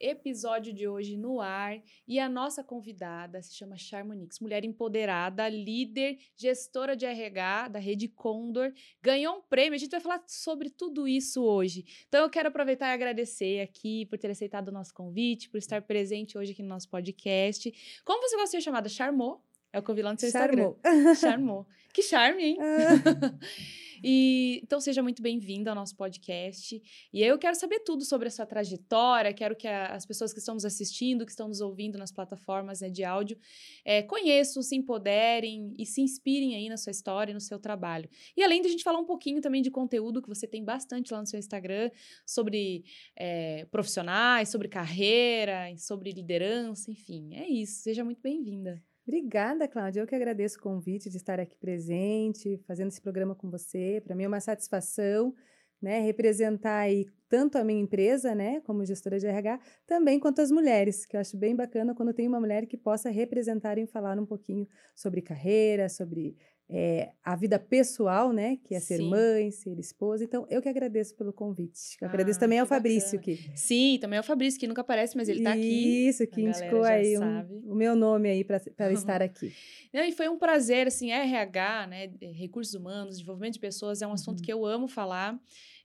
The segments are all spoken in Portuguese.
episódio de hoje no ar e a nossa convidada se chama Charmonix, mulher empoderada, líder, gestora de RH da Rede Condor, ganhou um prêmio. A gente vai falar sobre tudo isso hoje. Então eu quero aproveitar e agradecer aqui por ter aceitado o nosso convite, por estar presente hoje aqui no nosso podcast. Como você gosta de ser chamada? Charmou? É o que eu vi lá no seu Charmou. Instagram. Charmou. Que charme, hein? Ah. E então seja muito bem-vindo ao nosso podcast. E eu quero saber tudo sobre a sua trajetória, quero que a, as pessoas que estão nos assistindo, que estão nos ouvindo nas plataformas né, de áudio, é, conheçam, se empoderem e se inspirem aí na sua história e no seu trabalho. E além de a gente falar um pouquinho também de conteúdo que você tem bastante lá no seu Instagram, sobre é, profissionais, sobre carreira, sobre liderança, enfim, é isso. Seja muito bem-vinda. Obrigada, Cláudia. Eu que agradeço o convite de estar aqui presente, fazendo esse programa com você. Para mim é uma satisfação, né, representar aí tanto a minha empresa, né, como gestora de RH, também quanto as mulheres, que eu acho bem bacana quando tem uma mulher que possa representar e falar um pouquinho sobre carreira, sobre é, a vida pessoal, né? Que é ser Sim. mãe, ser esposa. Então, eu que agradeço pelo convite. Eu agradeço Ah, também que ao Fabrício bacana. que Sim, também é o Fabrício, que nunca aparece, mas ele tá aqui. Isso, que A indicou aí um- o meu nome aí para estar aqui. Não, e foi um prazer, assim, RH, né, recursos humanos, desenvolvimento de pessoas, é um assunto Uhum. que eu amo falar,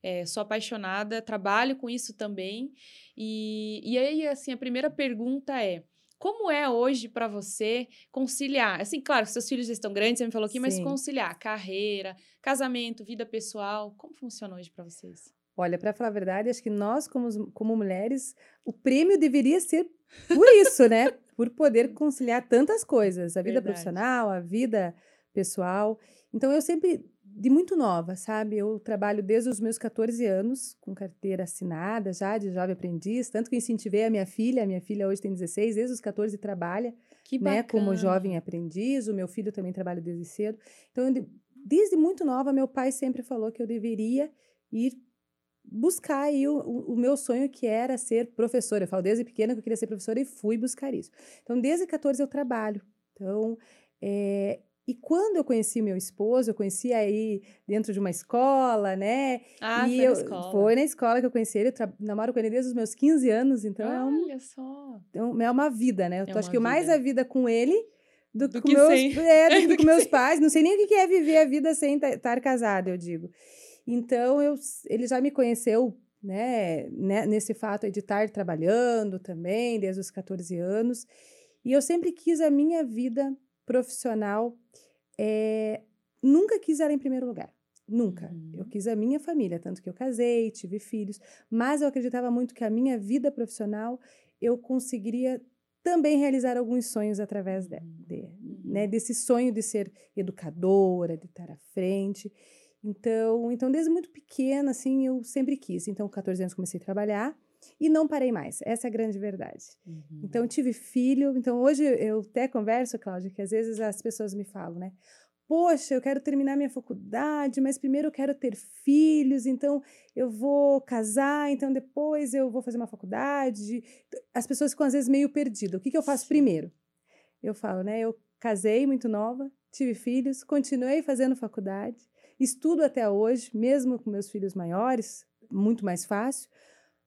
é, sou apaixonada, trabalho com isso também, e, e aí, assim, a primeira pergunta é, como é hoje para você conciliar, assim, claro, seus filhos já estão grandes, você me falou aqui, mas Sim. conciliar carreira, casamento, vida pessoal, como funciona hoje para vocês? Olha, para falar a verdade, acho que nós, como, como mulheres, o prêmio deveria ser por isso, né? Por poder conciliar tantas coisas, a vida Verdade. profissional, a vida pessoal. Então, eu sempre, de muito nova, sabe? Eu trabalho desde os meus 14 anos, com carteira assinada já, de jovem aprendiz, tanto que incentivei a minha filha, a minha filha hoje tem 16, desde os 14 trabalha, Que né, como jovem aprendiz, o meu filho também trabalha desde cedo. Então, eu desde muito nova, meu pai sempre falou que eu deveria ir buscar aí o, o, o meu sonho que era ser professora. Eu falo desde pequena que eu queria ser professora e fui buscar isso. Então, desde 14 eu trabalho. Então, é, e quando eu conheci meu esposo, eu conheci aí dentro de uma escola, né? Ah, e foi eu, na escola. Foi na escola que eu conheci ele. Eu tra- namoro com ele desde os meus 15 anos, então é, um- Olha só. então, é uma vida, né? Eu É acho uma que mais vida. a vida com ele do, Do que com meus, é, do Do que com meus sem. pais. Não sei nem o que é viver a vida sem estar casada, eu digo. Então, eu, ele já me conheceu, né, né, nesse fato de estar trabalhando também, desde os 14 anos. E eu sempre quis a minha vida profissional, é, nunca quis ela em primeiro lugar. Nunca. Uhum. Eu quis a minha família, tanto que eu casei, tive filhos, mas eu acreditava muito que a minha vida profissional eu conseguiria também realizar alguns sonhos através de, Uhum. de- Uhum. né, desse sonho de ser educadora, de estar à frente. Então, então, desde muito pequena, assim, eu sempre quis. Então, com 14 anos comecei a trabalhar e não parei mais. Essa é a grande verdade. Uhum. Então, tive filho. Então, hoje eu até converso, Cláudia, que às vezes as pessoas me falam, né? Poxa, eu quero terminar minha faculdade, mas primeiro eu quero ter filhos, então eu vou casar, então depois eu vou fazer uma faculdade. As pessoas ficam às vezes meio perdidas. O que, que eu faço Sim. primeiro? Eu falo, né? Eu casei muito nova, tive filhos, continuei fazendo faculdade, estudo até hoje, mesmo com meus filhos maiores, muito mais fácil,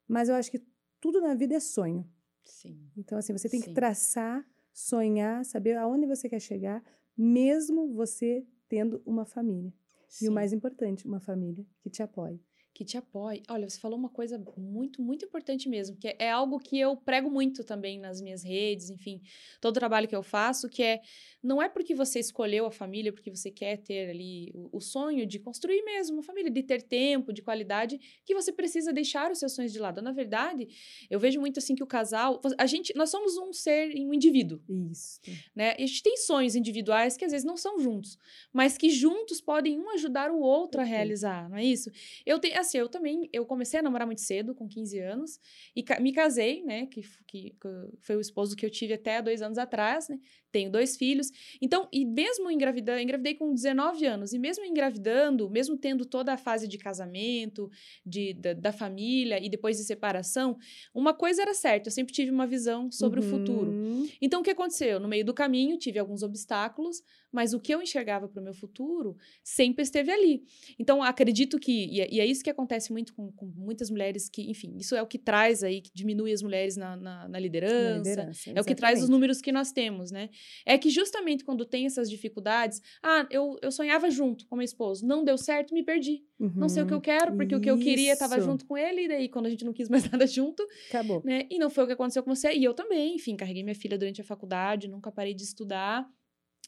mas eu acho que tudo na vida é sonho. Sim. Então, assim, você tem Sim. que traçar, sonhar, saber aonde você quer chegar, mesmo você tendo uma família. E Sim. o mais importante, uma família que te apoie. Que te apoie. Olha, você falou uma coisa muito, muito importante mesmo, que é, é algo que eu prego muito também nas minhas redes, enfim, todo o trabalho que eu faço, que é não é porque você escolheu a família, porque você quer ter ali o, o sonho de construir mesmo uma família, de ter tempo, de qualidade, que você precisa deixar os seus sonhos de lado. Na verdade, eu vejo muito assim que o casal, a gente, nós somos um ser, um indivíduo, Isso. né? E a gente tem sonhos individuais que às vezes não são juntos, mas que juntos podem um ajudar o outro a realizar, não é isso? Eu tenho, assim, eu também, eu comecei a namorar muito cedo, com 15 anos, e ca- me casei, né? Que, que, que foi o esposo que eu tive até dois anos atrás, né? Tenho dois filhos. Então, e mesmo engravidando, engravidei com 19 anos, e mesmo engravidando, mesmo tendo toda a fase de casamento, de, da, da família e depois de separação, uma coisa era certa, eu sempre tive uma visão sobre o futuro. Uhum. Então, o que aconteceu? No meio do caminho, tive alguns obstáculos, mas o que eu enxergava para o meu futuro sempre esteve ali. Então, acredito que, e é, e é isso que acontece muito com, com, muitas mulheres que, enfim, isso é o que traz aí, que diminui as mulheres na, na, na liderança, na liderança é o que traz os números que nós temos, né? É que justamente quando tem essas dificuldades, ah, eu, eu sonhava junto com meu esposo, não deu certo, me perdi. Uhum. Não sei o que eu quero, porque isso. o que eu queria estava junto com ele, e daí quando a gente não quis mais nada junto, acabou. Né? E não foi o que aconteceu com você, e eu também, enfim, carreguei minha filha durante a faculdade, nunca parei de estudar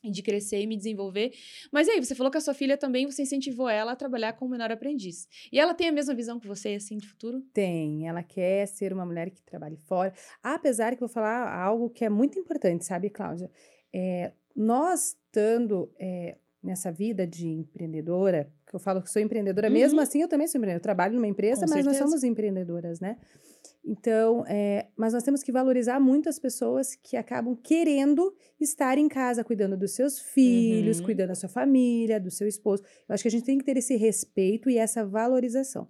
de crescer e me desenvolver. Mas aí, você falou que a sua filha também, você incentivou ela a trabalhar como menor aprendiz. E ela tem a mesma visão que você, assim, de futuro? Tem. Ela quer ser uma mulher que trabalhe fora. Apesar que eu vou falar algo que é muito importante, sabe, Cláudia? É, nós, estando é, nessa vida de empreendedora, que eu falo que sou empreendedora, uhum. mesmo assim eu também sou empreendedora. Eu trabalho numa empresa, Com mas certeza. nós somos empreendedoras, né? Então, é, mas nós temos que valorizar muito as pessoas que acabam querendo estar em casa, cuidando dos seus filhos, uhum. cuidando da sua família, do seu esposo. Eu acho que a gente tem que ter esse respeito e essa valorização.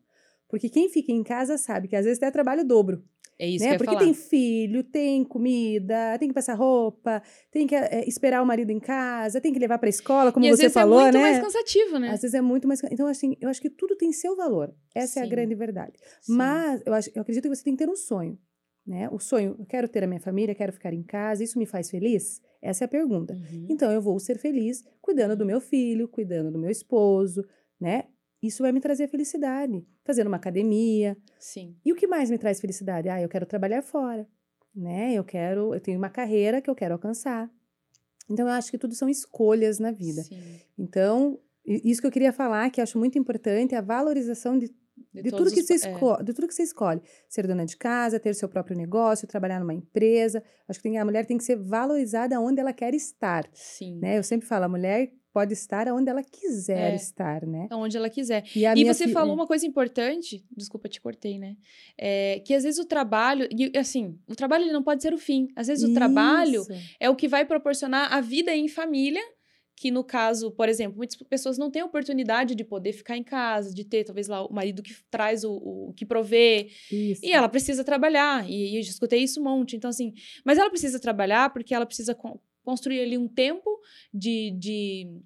Porque quem fica em casa sabe que às vezes tem trabalho dobro. É isso né? que Porque falar. tem filho, tem comida, tem que passar roupa, tem que é, esperar o marido em casa, tem que levar para a escola, como e você falou, né? Às vezes é muito mais cansativo, né? Às vezes é muito mais. Então, assim, eu acho que tudo tem seu valor. Essa Sim. é a grande verdade. Sim. Mas eu, acho, eu acredito que você tem que ter um sonho. Né? O sonho, eu quero ter a minha família, quero ficar em casa, isso me faz feliz? Essa é a pergunta. Uhum. Então, eu vou ser feliz cuidando do meu filho, cuidando do meu esposo, né? Isso vai me trazer felicidade. Fazendo uma academia. Sim. E o que mais me traz felicidade? Ah, eu quero trabalhar fora, né? Eu quero, eu tenho uma carreira que eu quero alcançar. Então eu acho que tudo são escolhas na vida. Sim. Então, isso que eu queria falar, que acho muito importante, é a valorização de, de, de tudo que você escolhe, é. de tudo que você escolhe. Ser dona de casa, ter seu próprio negócio, trabalhar numa empresa. Acho que tem, a mulher tem que ser valorizada onde ela quer estar. Sim. Né? Eu sempre falo, a mulher pode estar onde ela quiser é, estar, né? Onde ela quiser. E, e você fi... falou é. uma coisa importante, desculpa, te cortei, né? É, que às vezes o trabalho, e assim, o trabalho ele não pode ser o fim. Às vezes Isso. o trabalho é o que vai proporcionar a vida em família, que no caso, por exemplo, muitas pessoas não têm oportunidade de poder ficar em casa, de ter talvez lá o marido que traz o, o que provê, isso. e ela precisa trabalhar, e, e eu escutei isso um monte, então assim, mas ela precisa trabalhar porque ela precisa construir ali um tempo de, de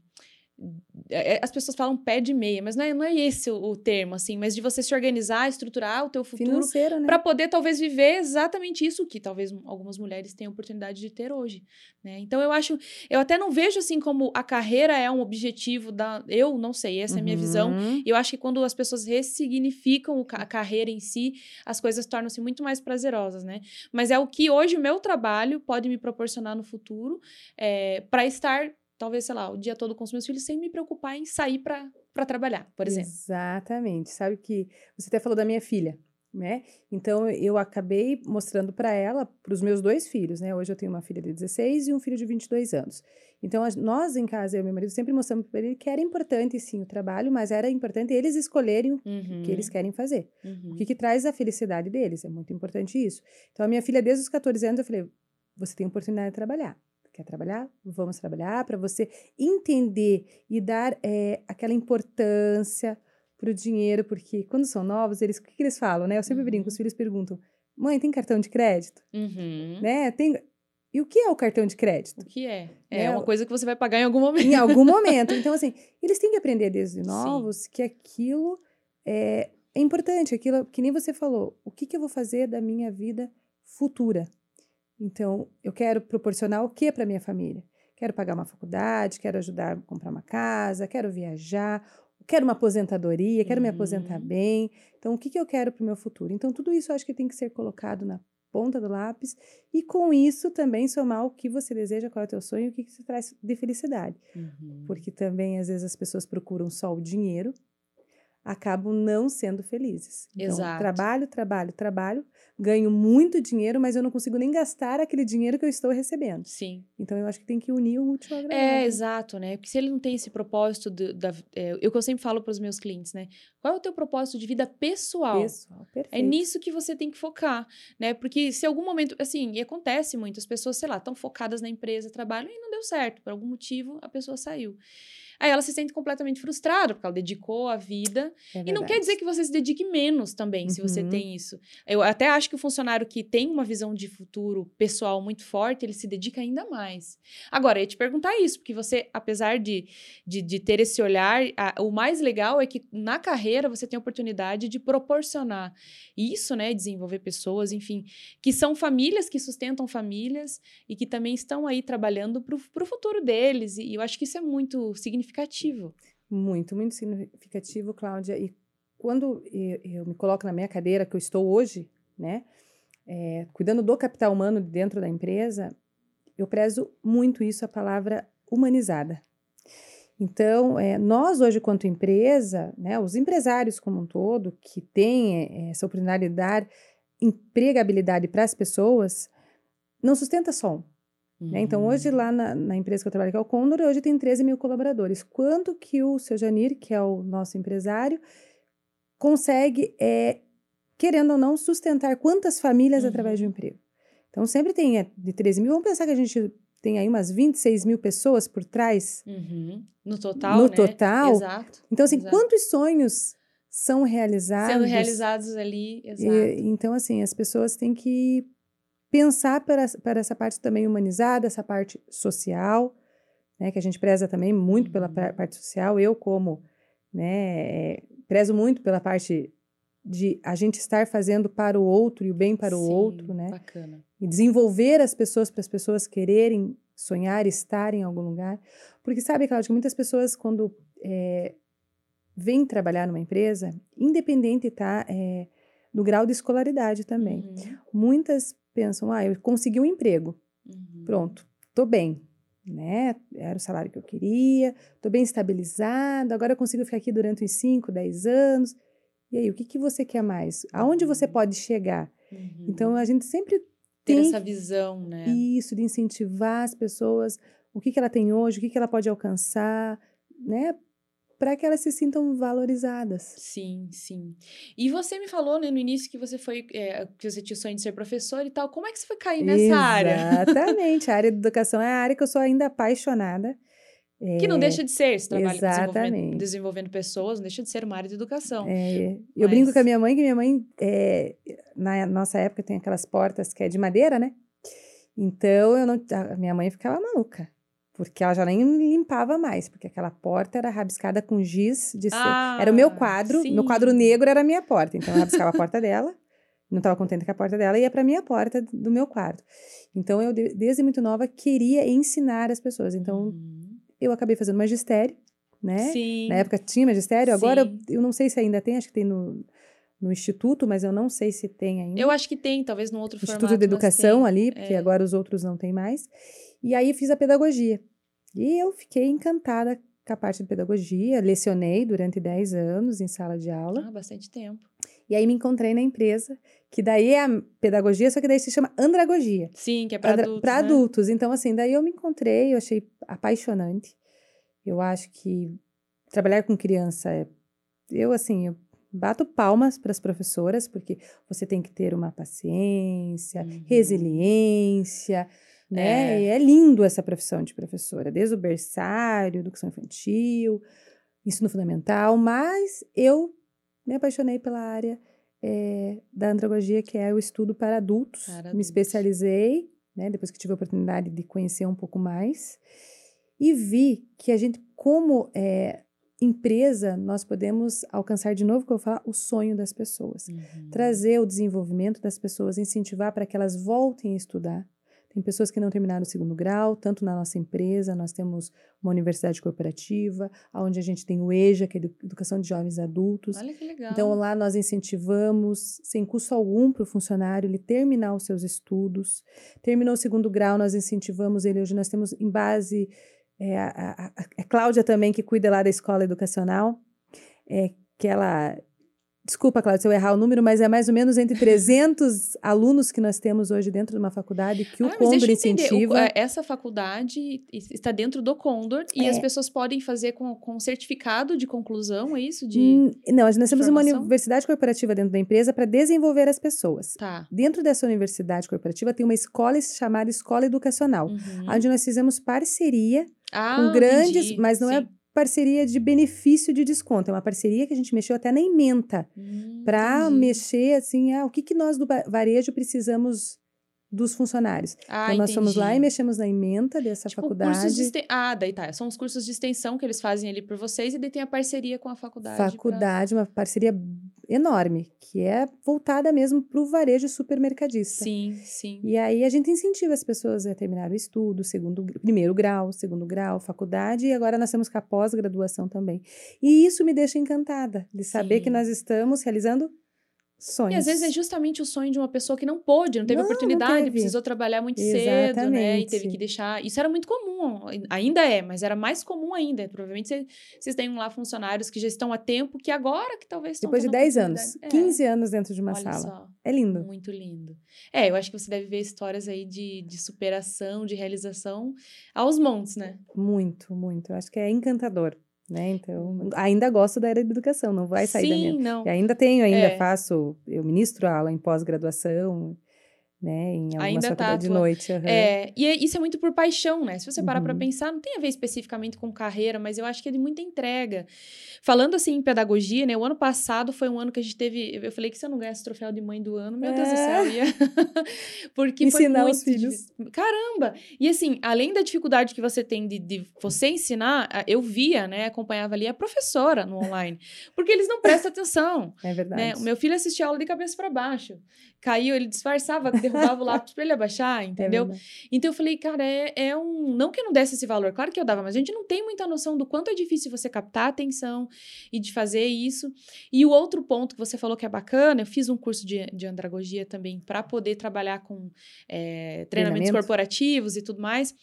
as pessoas falam pé de meia, mas não é, não é esse o, o termo, assim, mas de você se organizar, estruturar o teu futuro né? para poder talvez viver exatamente isso que talvez algumas mulheres tenham oportunidade de ter hoje, né? Então eu acho, eu até não vejo assim como a carreira é um objetivo da, eu não sei, essa uhum. é a minha visão. Uhum. Eu acho que quando as pessoas ressignificam a carreira em si, as coisas tornam-se muito mais prazerosas, né? Mas é o que hoje o meu trabalho pode me proporcionar no futuro, é, para estar talvez, sei lá, o dia todo com os meus filhos sem me preocupar em sair para trabalhar, por exemplo. Exatamente. Sabe que você até falou da minha filha, né? Então eu acabei mostrando para ela, para os meus dois filhos, né? Hoje eu tenho uma filha de 16 e um filho de 22 anos. Então nós em casa, eu e meu marido sempre mostramos para ele que era importante sim o trabalho, mas era importante eles escolherem uhum. o que eles uhum. querem fazer. Uhum. O que, que traz a felicidade deles, é muito importante isso. Então a minha filha desde os 14 anos eu falei, você tem oportunidade de trabalhar Quer trabalhar? Vamos trabalhar para você entender e dar é, aquela importância para o dinheiro, porque quando são novos, eles, o que, que eles falam, né? Eu sempre uhum. brinco, os uhum. filhos perguntam, mãe, tem cartão de crédito? Uhum. Né? Tem... E o que é o cartão de crédito? O que é? É, é uma coisa que você vai pagar em algum momento. Em algum momento. Então, assim, eles têm que aprender desde novos Sim. que aquilo é, é importante, aquilo que nem você falou. O que, que eu vou fazer da minha vida futura? Então, eu quero proporcionar o que para minha família? Quero pagar uma faculdade, quero ajudar a comprar uma casa, quero viajar, quero uma aposentadoria, quero uhum. me aposentar uhum. bem. Então, o que, que eu quero para o meu futuro? Então, tudo isso eu acho que tem que ser colocado na ponta do lápis e com isso também somar o que você deseja, qual é o teu sonho, o que, que você traz de felicidade. Uhum. Porque também, às vezes, as pessoas procuram só o dinheiro, acabam não sendo felizes. Então, Exato. trabalho, trabalho, trabalho, ganho muito dinheiro, mas eu não consigo nem gastar aquele dinheiro que eu estou recebendo. Sim. Então eu acho que tem que unir o útil ao agradável. É, exato, né? Porque se ele não tem esse propósito do, da é, eu que eu sempre falo para os meus clientes, né? Qual é o teu propósito de vida pessoal? Pessoal, perfeito. É nisso que você tem que focar, né? Porque se algum momento, assim, e acontece muito, as pessoas, sei lá, estão focadas na empresa, trabalham e não deu certo, por algum motivo a pessoa saiu. Aí ela se sente completamente frustrada, porque ela dedicou a vida. É e não quer dizer que você se dedique menos também, se você Uhum. tem isso. Eu até acho que o funcionário que tem uma visão de futuro pessoal muito forte, ele se dedica ainda mais. Agora, eu ia te perguntar isso, porque você, apesar de, de, de ter esse olhar, a- o mais legal é que na carreira você tem a oportunidade de proporcionar isso, né? Desenvolver pessoas, enfim, que são famílias que sustentam famílias e que também estão aí trabalhando para o futuro deles. E eu acho que isso é muito significativo. Muito, muito significativo, Cláudia. E quando eu, eu me coloco na minha cadeira que eu estou hoje, né, é, cuidando do capital humano dentro da empresa, eu prezo muito isso, a palavra humanizada. Então, é, nós hoje, quanto empresa, né, os empresários como um todo, que têm é, essa oportunidade de dar empregabilidade para as pessoas, não sustenta só um. Né? Então, hoje, Uhum. lá na, na empresa que eu trabalho, que é o Condor, hoje tem 13 mil colaboradores. Quanto que o seu Janir, que é o nosso empresário, consegue, é, querendo ou não, sustentar quantas famílias através de um Uhum. emprego? Então, sempre tem é, de 13 mil. Vamos pensar que a gente tem aí umas 26 mil pessoas por trás. Uhum. No total, No né? total, Exato. Então, assim, Exato. quantos sonhos são realizados? Sendo realizados ali, E, exato. então, assim, as pessoas têm que pensar para, para essa parte também humanizada, essa parte social, né, que a gente preza também muito pela Uhum. pa- parte social. Eu, como, né, é, prezo muito pela parte de a gente estar fazendo para o outro e o bem para o Sim, outro, né? Bacana. E desenvolver as pessoas para as pessoas quererem sonhar, estar em algum lugar. Porque sabe, Cláudia, que muitas pessoas, quando é, vêm trabalhar numa empresa, independente, tá? É, do grau de escolaridade também. Uhum, Muitas pensam, ah, eu consegui um emprego, uhum. pronto, tô bem, né? Era o salário que eu queria, tô bem estabilizada, agora eu consigo ficar aqui durante uns 5, 10 anos. E aí, o que, que você quer mais? Aonde você Uhum. pode chegar? Uhum. Então, a gente sempre ter tem essa visão, né? isso, de incentivar as pessoas, o que, que ela tem hoje, o que, que ela pode alcançar, né? Para que elas se sintam valorizadas. Sim, sim. E você me falou, né, no início que você foi, é, que você tinha o sonho de ser professor e tal. Como é que você foi cair nessa área? Exatamente. A área de educação é a área que eu sou ainda apaixonada. Que não deixa de ser, esse trabalho desenvolvendo, exatamente. desenvolvendo pessoas, não deixa de ser uma área de educação. É, eu brinco Mas- com a minha mãe que minha mãe, é, na nossa época, tem aquelas portas que é de madeira, né? Então, eu não, a minha mãe ficava maluca. Porque ela já nem limpava mais, porque aquela porta era rabiscada com giz de. Ah, Era o meu quadro, meu quadro sim. negro era a minha porta. Então eu rabiscava a porta dela, não estava contente com a porta dela, ia para a minha porta do meu quarto. Então eu, de- desde muito nova, queria ensinar as pessoas. Então Uhum. eu acabei fazendo magistério, né? Sim. Na época tinha magistério, agora eu, Sim. não sei se ainda tem, acho que tem no, no instituto, mas eu não sei se tem ainda. Eu acho que tem, talvez no outro Instituto formato. de Educação ali, porque É. agora os outros não tem mais. E aí fiz a pedagogia. E eu fiquei encantada com a parte de pedagogia, lecionei durante 10 anos em sala de aula. Ah, bastante tempo. E aí me encontrei na empresa, que daí é a pedagogia, só que daí se chama andragogia. Sim, que é para adultos. pra né? adultos. Então, assim, daí eu me encontrei, eu achei apaixonante. Eu acho que trabalhar com criança é. Eu, assim, eu bato palmas para as professoras, porque você tem que ter uma paciência, Uhum. resiliência, né? É. E é lindo essa profissão de professora, desde o berçário, educação infantil, ensino fundamental, mas eu me apaixonei pela área eh, da andragogia, que é o estudo para adultos. Para Me adultos. especializei, né, depois que tive a oportunidade de conhecer um pouco mais, e vi que a gente, como eh, empresa, nós podemos alcançar de novo, que eu vou falar, o sonho das pessoas. Uhum. Trazer o desenvolvimento das pessoas, incentivar para que elas voltem a estudar. Tem pessoas que não terminaram o segundo grau, tanto na nossa empresa, nós temos uma universidade corporativa, onde a gente tem o EJA, que é Edu- Educação de Jovens e Adultos. Olha que legal. Então, lá nós incentivamos, sem custo algum, para o funcionário ele terminar os seus estudos. Terminou o segundo grau, nós incentivamos ele. Hoje nós temos em base é, a, a, a- a Cláudia também, que cuida lá da escola educacional, é, que ela. Desculpa, Cláudia, se eu errar o número, mas é mais ou menos entre 300 alunos que nós temos hoje dentro de uma faculdade que o Ah, Condor entender, o- incentiva. é, essa faculdade es- está dentro do Condor e É. as pessoas podem fazer com, com certificado de conclusão, é isso? De... Hum, Não, nós temos uma universidade corporativa dentro da empresa para desenvolver as pessoas. Tá. Dentro dessa universidade corporativa tem uma escola chamada Escola Educacional, Uhum. onde nós fizemos parceria Ah, com grandes, entendi. mas não é Sim. Parceria de benefício de desconto. É uma parceria que a gente mexeu até na ementa Hum, para mexer assim, ah, o que, que nós do va- varejo precisamos dos funcionários. Ah, então nós fomos lá e entendi. mexemos na ementa dessa Tipo, faculdade. exten- Ah, daí tá. São os cursos de extensão que eles fazem ali por vocês e daí tem a parceria com a faculdade. pra- faculdade, uma parceria enorme, que é voltada mesmo para o varejo supermercadista. Sim, sim. E aí a gente incentiva as pessoas a terminar o estudo, segundo, primeiro grau, segundo grau, faculdade, e agora nós temos com a pós-graduação também. E isso me deixa encantada, de saber que Sim. nós estamos realizando sonhos. E às vezes é justamente o sonho de uma pessoa que não pôde, não teve Não, não oportunidade, teve. precisou trabalhar muito cedo, né? E teve Exatamente. que deixar. Isso era muito comum, ainda é, mas era mais comum ainda. Provavelmente cê- vocês têm lá funcionários que já estão há tempo, que agora que talvez estão Depois de tendo 10 anos. É, 15 anos dentro de uma olha sala. só. É lindo. Muito lindo. É, eu acho que você deve ver histórias aí de, de superação, de realização aos montes, né? Muito, muito. Eu acho que é encantador, né? Então, ainda gosto da área de educação, não vai sair da minha. Sim, não. E ainda tenho, ainda É. faço, eu ministro aula em pós-graduação, né? Em algumas Ainda tá de noite. aham. É, e é- isso é muito por paixão, né? Se você parar Uhum. pensar, não tem a ver especificamente com carreira, mas eu acho que é de muita entrega. Falando assim em pedagogia, né? O ano passado foi um ano que a gente teve. Eu falei que se eu não ganhasse troféu de mãe do ano, meu Deus do céu, ia. Porque Ensinar foi os muito filhos. difícil. Caramba! E assim, além da dificuldade que você tem de, de você ensinar, eu via, né? Acompanhava ali a professora no online. Porque eles não prestam atenção. É verdade. Né? O meu filho assistia aula de cabeça para baixo. Caiu, ele disfarçava, derrubava o lápis para ele abaixar, É entendeu? verdade. então eu falei, cara, é, é um. Não que eu não desse esse valor, claro que eu dava, mas a gente não tem muita noção do quanto é difícil você captar a atenção e de fazer isso. E o outro ponto que você falou que é bacana, eu fiz um curso de, de andragogia também para poder trabalhar com é, treinamentos Treinamento. corporativos e tudo mais.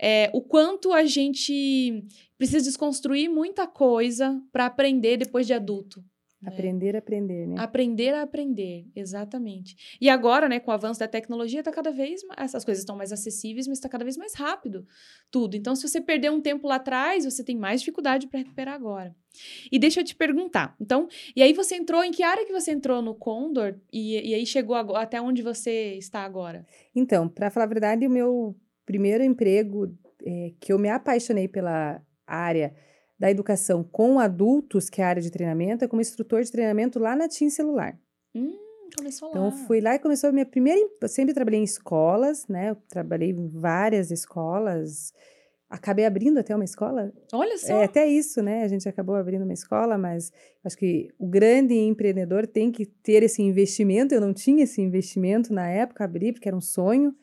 É, o quanto a gente precisa desconstruir muita coisa para aprender depois de adulto. Né? Aprender a aprender, né? Aprender a aprender, exatamente. E agora, né, com o avanço da tecnologia, tá cada vez mais, essas coisas estão mais acessíveis, mas está cada vez mais rápido tudo. Então, se você perder um tempo lá atrás, você tem mais dificuldade para recuperar agora. E deixa eu te perguntar. Então, e aí você entrou em que área que você entrou no Condor e, e aí chegou agora, até onde você está agora? Então, para falar a verdade, o meu primeiro emprego, é, que eu me apaixonei pela área da educação com adultos, que é a área de treinamento, é como instrutor de treinamento lá na TIM Celular. Hum, começou Então, lá. fui lá e começou a minha primeira. Eu sempre trabalhei em escolas, né? Eu trabalhei em várias escolas. Acabei abrindo até uma escola. Olha só. É até isso, né? A gente acabou abrindo uma escola, mas acho que o grande empreendedor tem que ter esse investimento. Eu não tinha esse investimento na época, abri, porque era um sonho,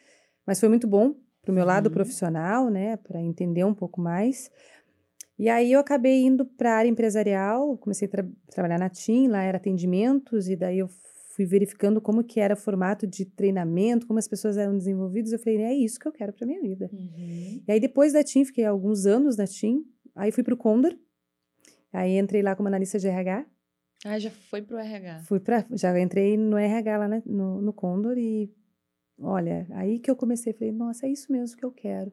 mas foi muito bom para o meu lado Uhum. profissional, né? Para entender um pouco mais. E aí eu acabei indo para a área empresarial, comecei a tra- trabalhar na TIM, lá era atendimentos, e daí eu fui verificando como que era o formato de treinamento, como as pessoas eram desenvolvidas, eu falei, é isso que eu quero para minha vida. Uhum. E aí depois da TIM, fiquei alguns anos na TIM, aí fui para o Condor, aí entrei lá como analista de RH, Ah, já foi pro RH. fui para, já entrei no RH lá na- no, no Condor e, olha, aí que eu comecei, falei, nossa, é isso mesmo que eu quero,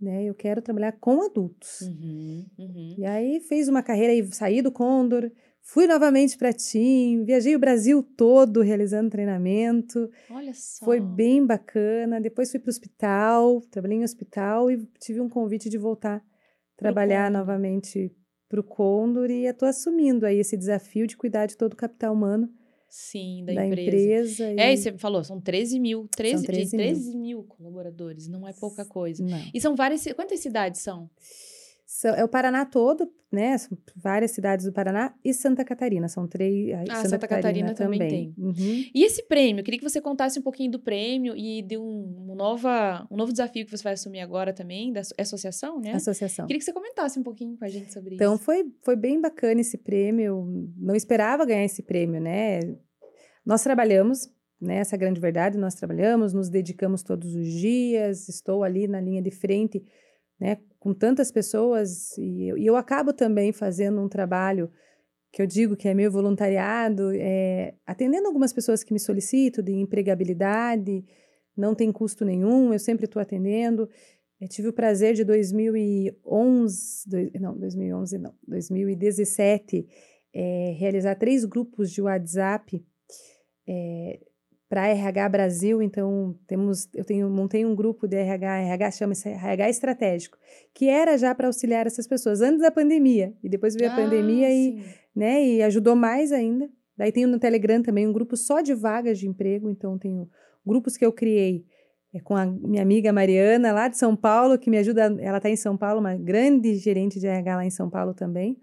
né? Eu quero trabalhar com adultos. Uhum, uhum. E aí fez uma carreira e saí do Condor, fui novamente para TIM, viajei o Brasil todo realizando treinamento, Olha só. foi bem bacana. Depois fui para o hospital, trabalhei em hospital e tive um convite de voltar trabalhar novamente para o Condor e estou assumindo aí esse desafio de cuidar de todo o capital humano Sim, da, da, empresa. empresa. É, e- e você falou, são 13 mil. 13, 13 gente, mil. 13 mil colaboradores, não é pouca coisa. Não. E são várias. Quantas cidades são? É o Paraná todo, né? São várias cidades do Paraná e Santa Catarina. São três. Ah, Santa Catarina também tem. Uhum. E esse prêmio? Eu queria que você contasse um pouquinho do prêmio e de um, um nova, um novo desafio que você vai assumir agora também, da asso- associação, né? Associação. Queria que você comentasse um pouquinho com a gente sobre Então isso. foi, foi bem bacana esse prêmio. Não esperava ganhar esse prêmio, né? Nós trabalhamos, né? Essa é a grande verdade, nós trabalhamos, nos dedicamos todos os dias, estou ali na linha de frente, né? Com tantas pessoas, e eu, e eu acabo também fazendo um trabalho que eu digo que é meu voluntariado, é, atendendo algumas pessoas que me solicitam de empregabilidade, não tem custo nenhum, eu sempre estou atendendo. Eu tive o prazer de 2011, dois- não, 2011 não, 2017, eh, realizar três grupos de WhatsApp para RH Brasil, então temos, eu tenho montei um grupo de RH, RH chama-se RH estratégico, que era já para auxiliar essas pessoas antes da pandemia e depois veio a Ah, pandemia e, sim. né, e ajudou mais ainda. Daí tenho no Telegram também um grupo só de vagas de emprego, então tenho grupos que eu criei é, com a minha amiga Mariana lá de São Paulo, que me ajuda, ela está em São Paulo, uma grande gerente de RH lá em São Paulo também.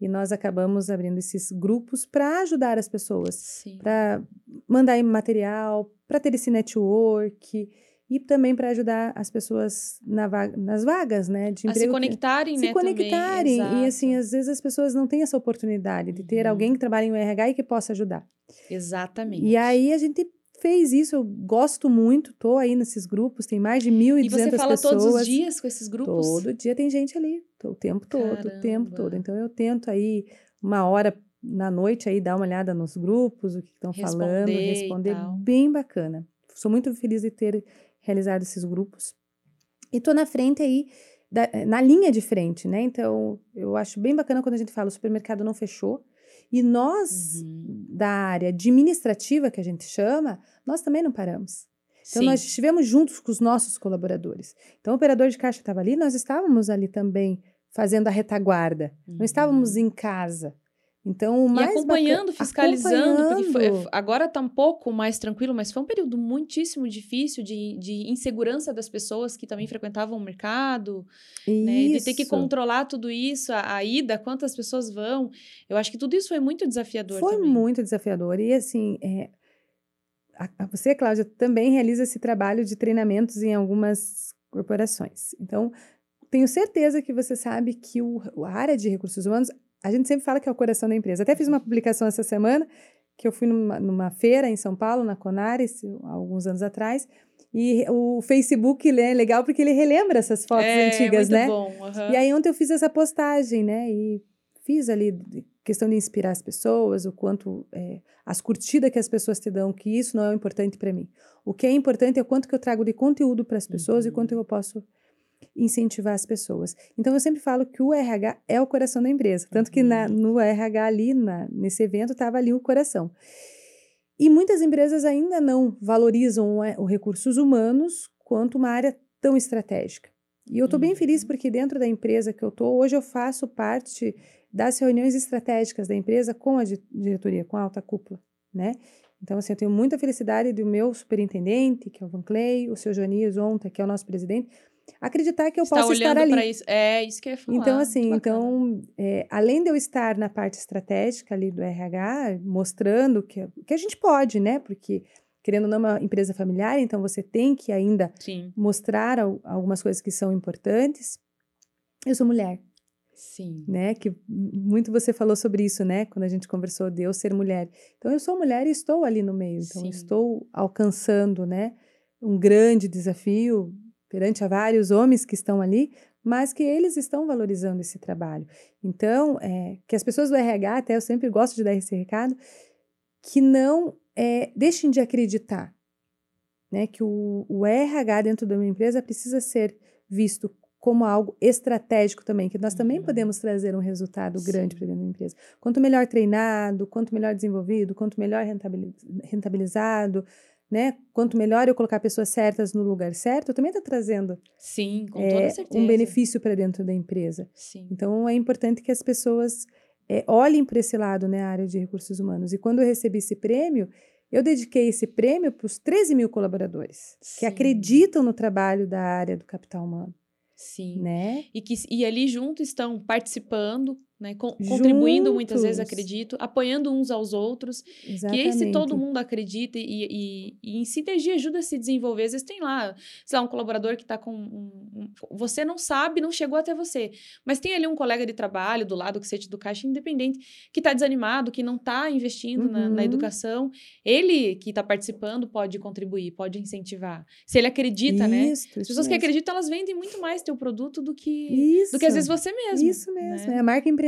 E nós acabamos abrindo esses grupos para ajudar as pessoas para mandar material, para ter esse network e também para ajudar as pessoas na vaga- nas vagas, né, de A se emprego. que- conectarem, se né? conectarem também. e assim, às vezes as pessoas não têm essa oportunidade de ter Uhum. alguém que trabalha em RH e que possa ajudar. Exatamente. E aí a gente fez isso, eu gosto muito, tô aí nesses grupos, tem mais de 1.200 E você fala pessoas. todos os dias com esses grupos? Todo dia tem gente ali, o tempo todo, o tempo todo. Caramba. Então eu tento aí uma hora na noite aí dar uma olhada nos grupos, o que estão falando, Responder bem bacana. Sou muito feliz de ter realizado esses grupos. E tô na frente aí da- na linha de frente, né? Então, eu acho bem bacana quando a gente fala o supermercado não fechou. E nós, Uhum. da área administrativa, que a gente chama, nós também não paramos. Então, Sim. nós estivemos juntos com os nossos colaboradores. Então, o operador de caixa estava ali, nós estávamos ali também fazendo a retaguarda. Não estávamos Uhum. em casa. Então, o mais e acompanhando, bacana- fiscalizando, porque foi- acompanhando. agora tá um pouco mais tranquilo, mas foi um período muitíssimo difícil de, de insegurança das pessoas que também frequentavam o mercado, né? E de ter que controlar tudo isso, a, a ida, quantas pessoas vão. Eu acho que tudo isso foi muito desafiador Foi também. muito desafiador. E assim, é, a- você, Cláudia, também realiza esse trabalho de treinamentos em algumas corporações. Então, tenho certeza que você sabe que o, a área de recursos humanos, a gente sempre fala que é o coração da empresa. Até fiz uma publicação essa semana, que eu fui numa, numa feira em São Paulo, na Conares, alguns anos atrás, e o Facebook é legal porque ele relembra essas fotos é, antigas, muito né? bom. aham. E aí ontem eu fiz essa postagem, né? E fiz ali questão de inspirar as pessoas, o quanto é, as curtidas que as pessoas te dão, que isso não é importante para mim. O que é importante é o quanto que eu trago de conteúdo para as pessoas e o Uhum. quanto eu posso incentivar as pessoas. Então eu sempre falo que o RH é o coração da empresa, tanto que na, Uhum. no RH ali na, nesse evento estava ali o coração. E muitas empresas ainda não valorizam o, o recursos humanos quanto uma área tão estratégica. E eu estou bem feliz Uhum. porque dentro da empresa que eu estou, hoje eu faço parte das reuniões estratégicas da empresa com a di- diretoria, com a alta cúpula, né? Então, assim, eu tenho muita felicidade do meu superintendente, que é o Van Clay, o seu Jonias ontem, que é o nosso presidente, acreditar que eu Está posso estar olhando ali. para isso. É, isso que eu ia falar. Então, assim, então, é, além de eu estar na parte estratégica ali do RH, mostrando que, que a gente pode, né? Porque, querendo ou não, é uma empresa familiar, então você tem que ainda Sim, mostrar al- algumas coisas que são importantes. Eu sou mulher, sim. né? Que muito você falou sobre isso, né? Quando a gente conversou de eu ser mulher. Então, eu sou mulher e estou ali no meio. Então, Sim. estou alcançando, né? Um grande desafio perante a vários homens que estão ali, mas que eles estão valorizando esse trabalho. Então, é, que as pessoas do RH, até eu sempre gosto de dar esse recado, que não é, deixem de acreditar, né? Que o, o RH dentro de uma empresa precisa ser visto como algo estratégico também, que nós também Uhum. podemos trazer um resultado grande para dentro da empresa. Quanto melhor treinado, quanto melhor desenvolvido, quanto melhor rentabiliz- rentabilizado, né? Quanto melhor eu colocar pessoas certas no lugar certo, eu também está trazendo Sim, com é, toda certeza. um benefício para dentro da empresa. Sim. Então é importante que as pessoas é, olhem para esse lado, né, a área de recursos humanos. E quando eu recebi esse prêmio, eu dediquei esse prêmio para os 13 mil colaboradores que Sim. acreditam no trabalho da área do capital humano, Sim. né? E que e ali junto estão participando, né, con- contribuindo muitas vezes, Juntos. acredito, apoiando uns aos outros. Exatamente. Que esse todo mundo acredita e, e, e em sinergia ajuda a se desenvolver. Às vezes tem lá, sei lá, um colaborador que está com. Um, um- você não sabe, não chegou até você. Mas tem ali um colega de trabalho do lado que seja do caixa independente, que está desanimado, que não está investindo na, na Uhum. educação. Ele que está participando pode contribuir, pode incentivar. Se ele acredita, né? Isso, As isso pessoas que mesmo. acreditam, elas vendem muito mais teu produto do que, Isso. do que às vezes você mesmo. Isso mesmo, né? é a marca empreendedora.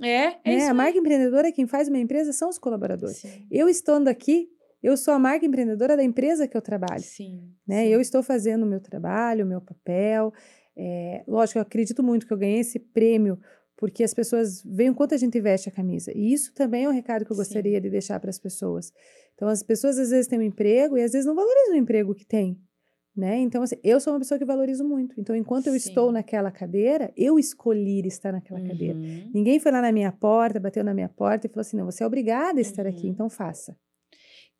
É, é né? isso. a marca empreendedora, quem faz uma empresa são os colaboradores. Sim. Eu estando aqui, eu sou a marca empreendedora da empresa que eu trabalho. Sim. né? sim. Eu estou fazendo o meu trabalho, o meu papel. É, lógico, eu acredito muito que eu ganhei esse prêmio porque as pessoas veem o quanto a gente veste a camisa. E isso também é um recado que eu Sim. gostaria de deixar para as pessoas. Então, as pessoas às vezes têm um emprego e às vezes não valorizam o emprego que tem. Né? Então, assim, eu sou uma pessoa que valorizo muito. Então, enquanto eu Sim. estou naquela cadeira, eu escolhi estar naquela uhum. cadeira. Ninguém foi lá na minha porta, bateu na minha porta e falou assim: não, você é obrigada a estar uhum. aqui, então faça.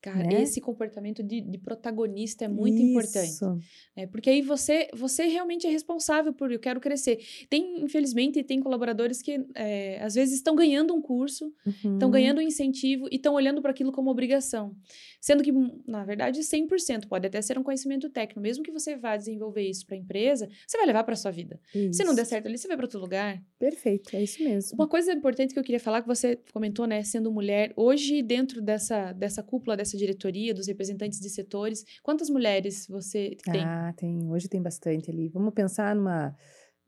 Cara, né? esse comportamento de, de, protagonista é muito Isso. importante. Né? Porque aí você, você realmente é responsável por eu quero crescer. Tem, infelizmente, tem colaboradores que é, às vezes estão ganhando um curso, estão uhum. ganhando um incentivo e estão olhando para aquilo como obrigação. Sendo que, na verdade, 100% pode até ser um conhecimento técnico. Mesmo que você vá desenvolver isso para a empresa, você vai levar para sua vida. Isso. Se não der certo ali, você vai para outro lugar. Perfeito, é isso mesmo. Uma coisa importante que eu queria falar, que você comentou, né, sendo mulher, hoje dentro dessa, dessa cúpula, dessa diretoria, dos representantes de setores, quantas mulheres você tem? Ah, tem. Hoje tem bastante ali. Vamos pensar numa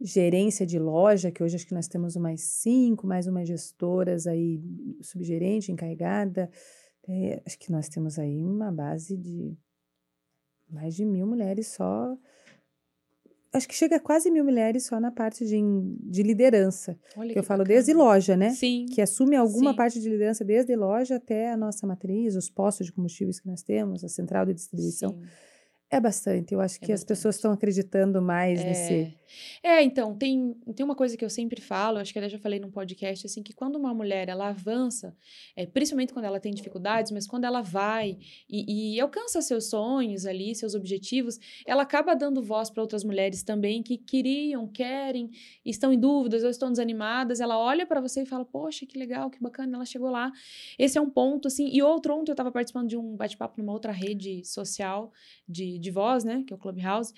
gerência de loja, que hoje acho que nós temos mais cinco, mais umas gestoras aí, subgerente, encarregada. É, acho que nós temos aí uma base de mais de mil mulheres só. Acho que chega a quase mil mulheres só na parte de, de liderança. Olha que, eu falo bacana. desde loja, né? Sim. Que assume alguma Sim. parte de liderança desde loja até a nossa matriz, os postos de combustíveis que nós temos, a central de distribuição. Sim. É bastante. Eu acho é que bastante. as pessoas estão acreditando mais é. nesse. É, então, tem, tem uma coisa que eu sempre falo, acho que até já falei num podcast, assim, que quando uma mulher ela avança, é, principalmente quando ela tem dificuldades, mas quando ela vai e, e alcança seus sonhos ali, seus objetivos, ela acaba dando voz para outras mulheres também que queriam, querem, estão em dúvidas ou estão desanimadas. Ela olha para você e fala: Poxa, que legal, que bacana, ela chegou lá. Esse é um ponto, assim. E outro, ontem eu estava participando de um bate-papo numa outra rede social de de voz, né? Que é o Clubhouse.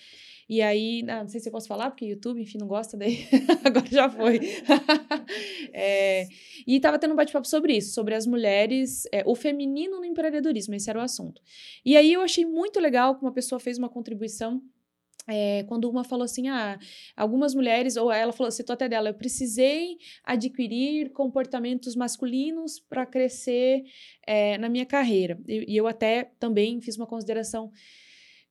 E aí, não sei se eu posso falar, porque YouTube, enfim, não gosta daí. Agora já foi. é, e estava tendo um bate-papo sobre isso, sobre as mulheres, é, o feminino no empreendedorismo, esse era o assunto. E aí eu achei muito legal que uma pessoa fez uma contribuição é, quando uma falou assim, ah, algumas mulheres, ou ela falou, citou até dela, eu precisei adquirir comportamentos masculinos para crescer é, na minha carreira. E, e eu até também fiz uma consideração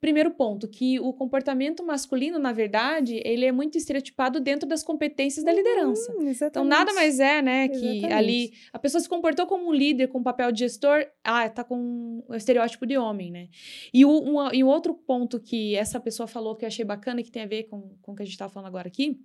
Primeiro ponto, que o comportamento masculino, na verdade, ele é muito estereotipado dentro das competências da liderança. Uhum, então, nada mais é, né, que exatamente. ali a pessoa se comportou como um líder, com um papel de gestor, ah, tá com o estereótipo de homem, né? E o, um, e um outro ponto que essa pessoa falou que eu achei bacana, que tem a ver com, com o que a gente tá falando agora aqui,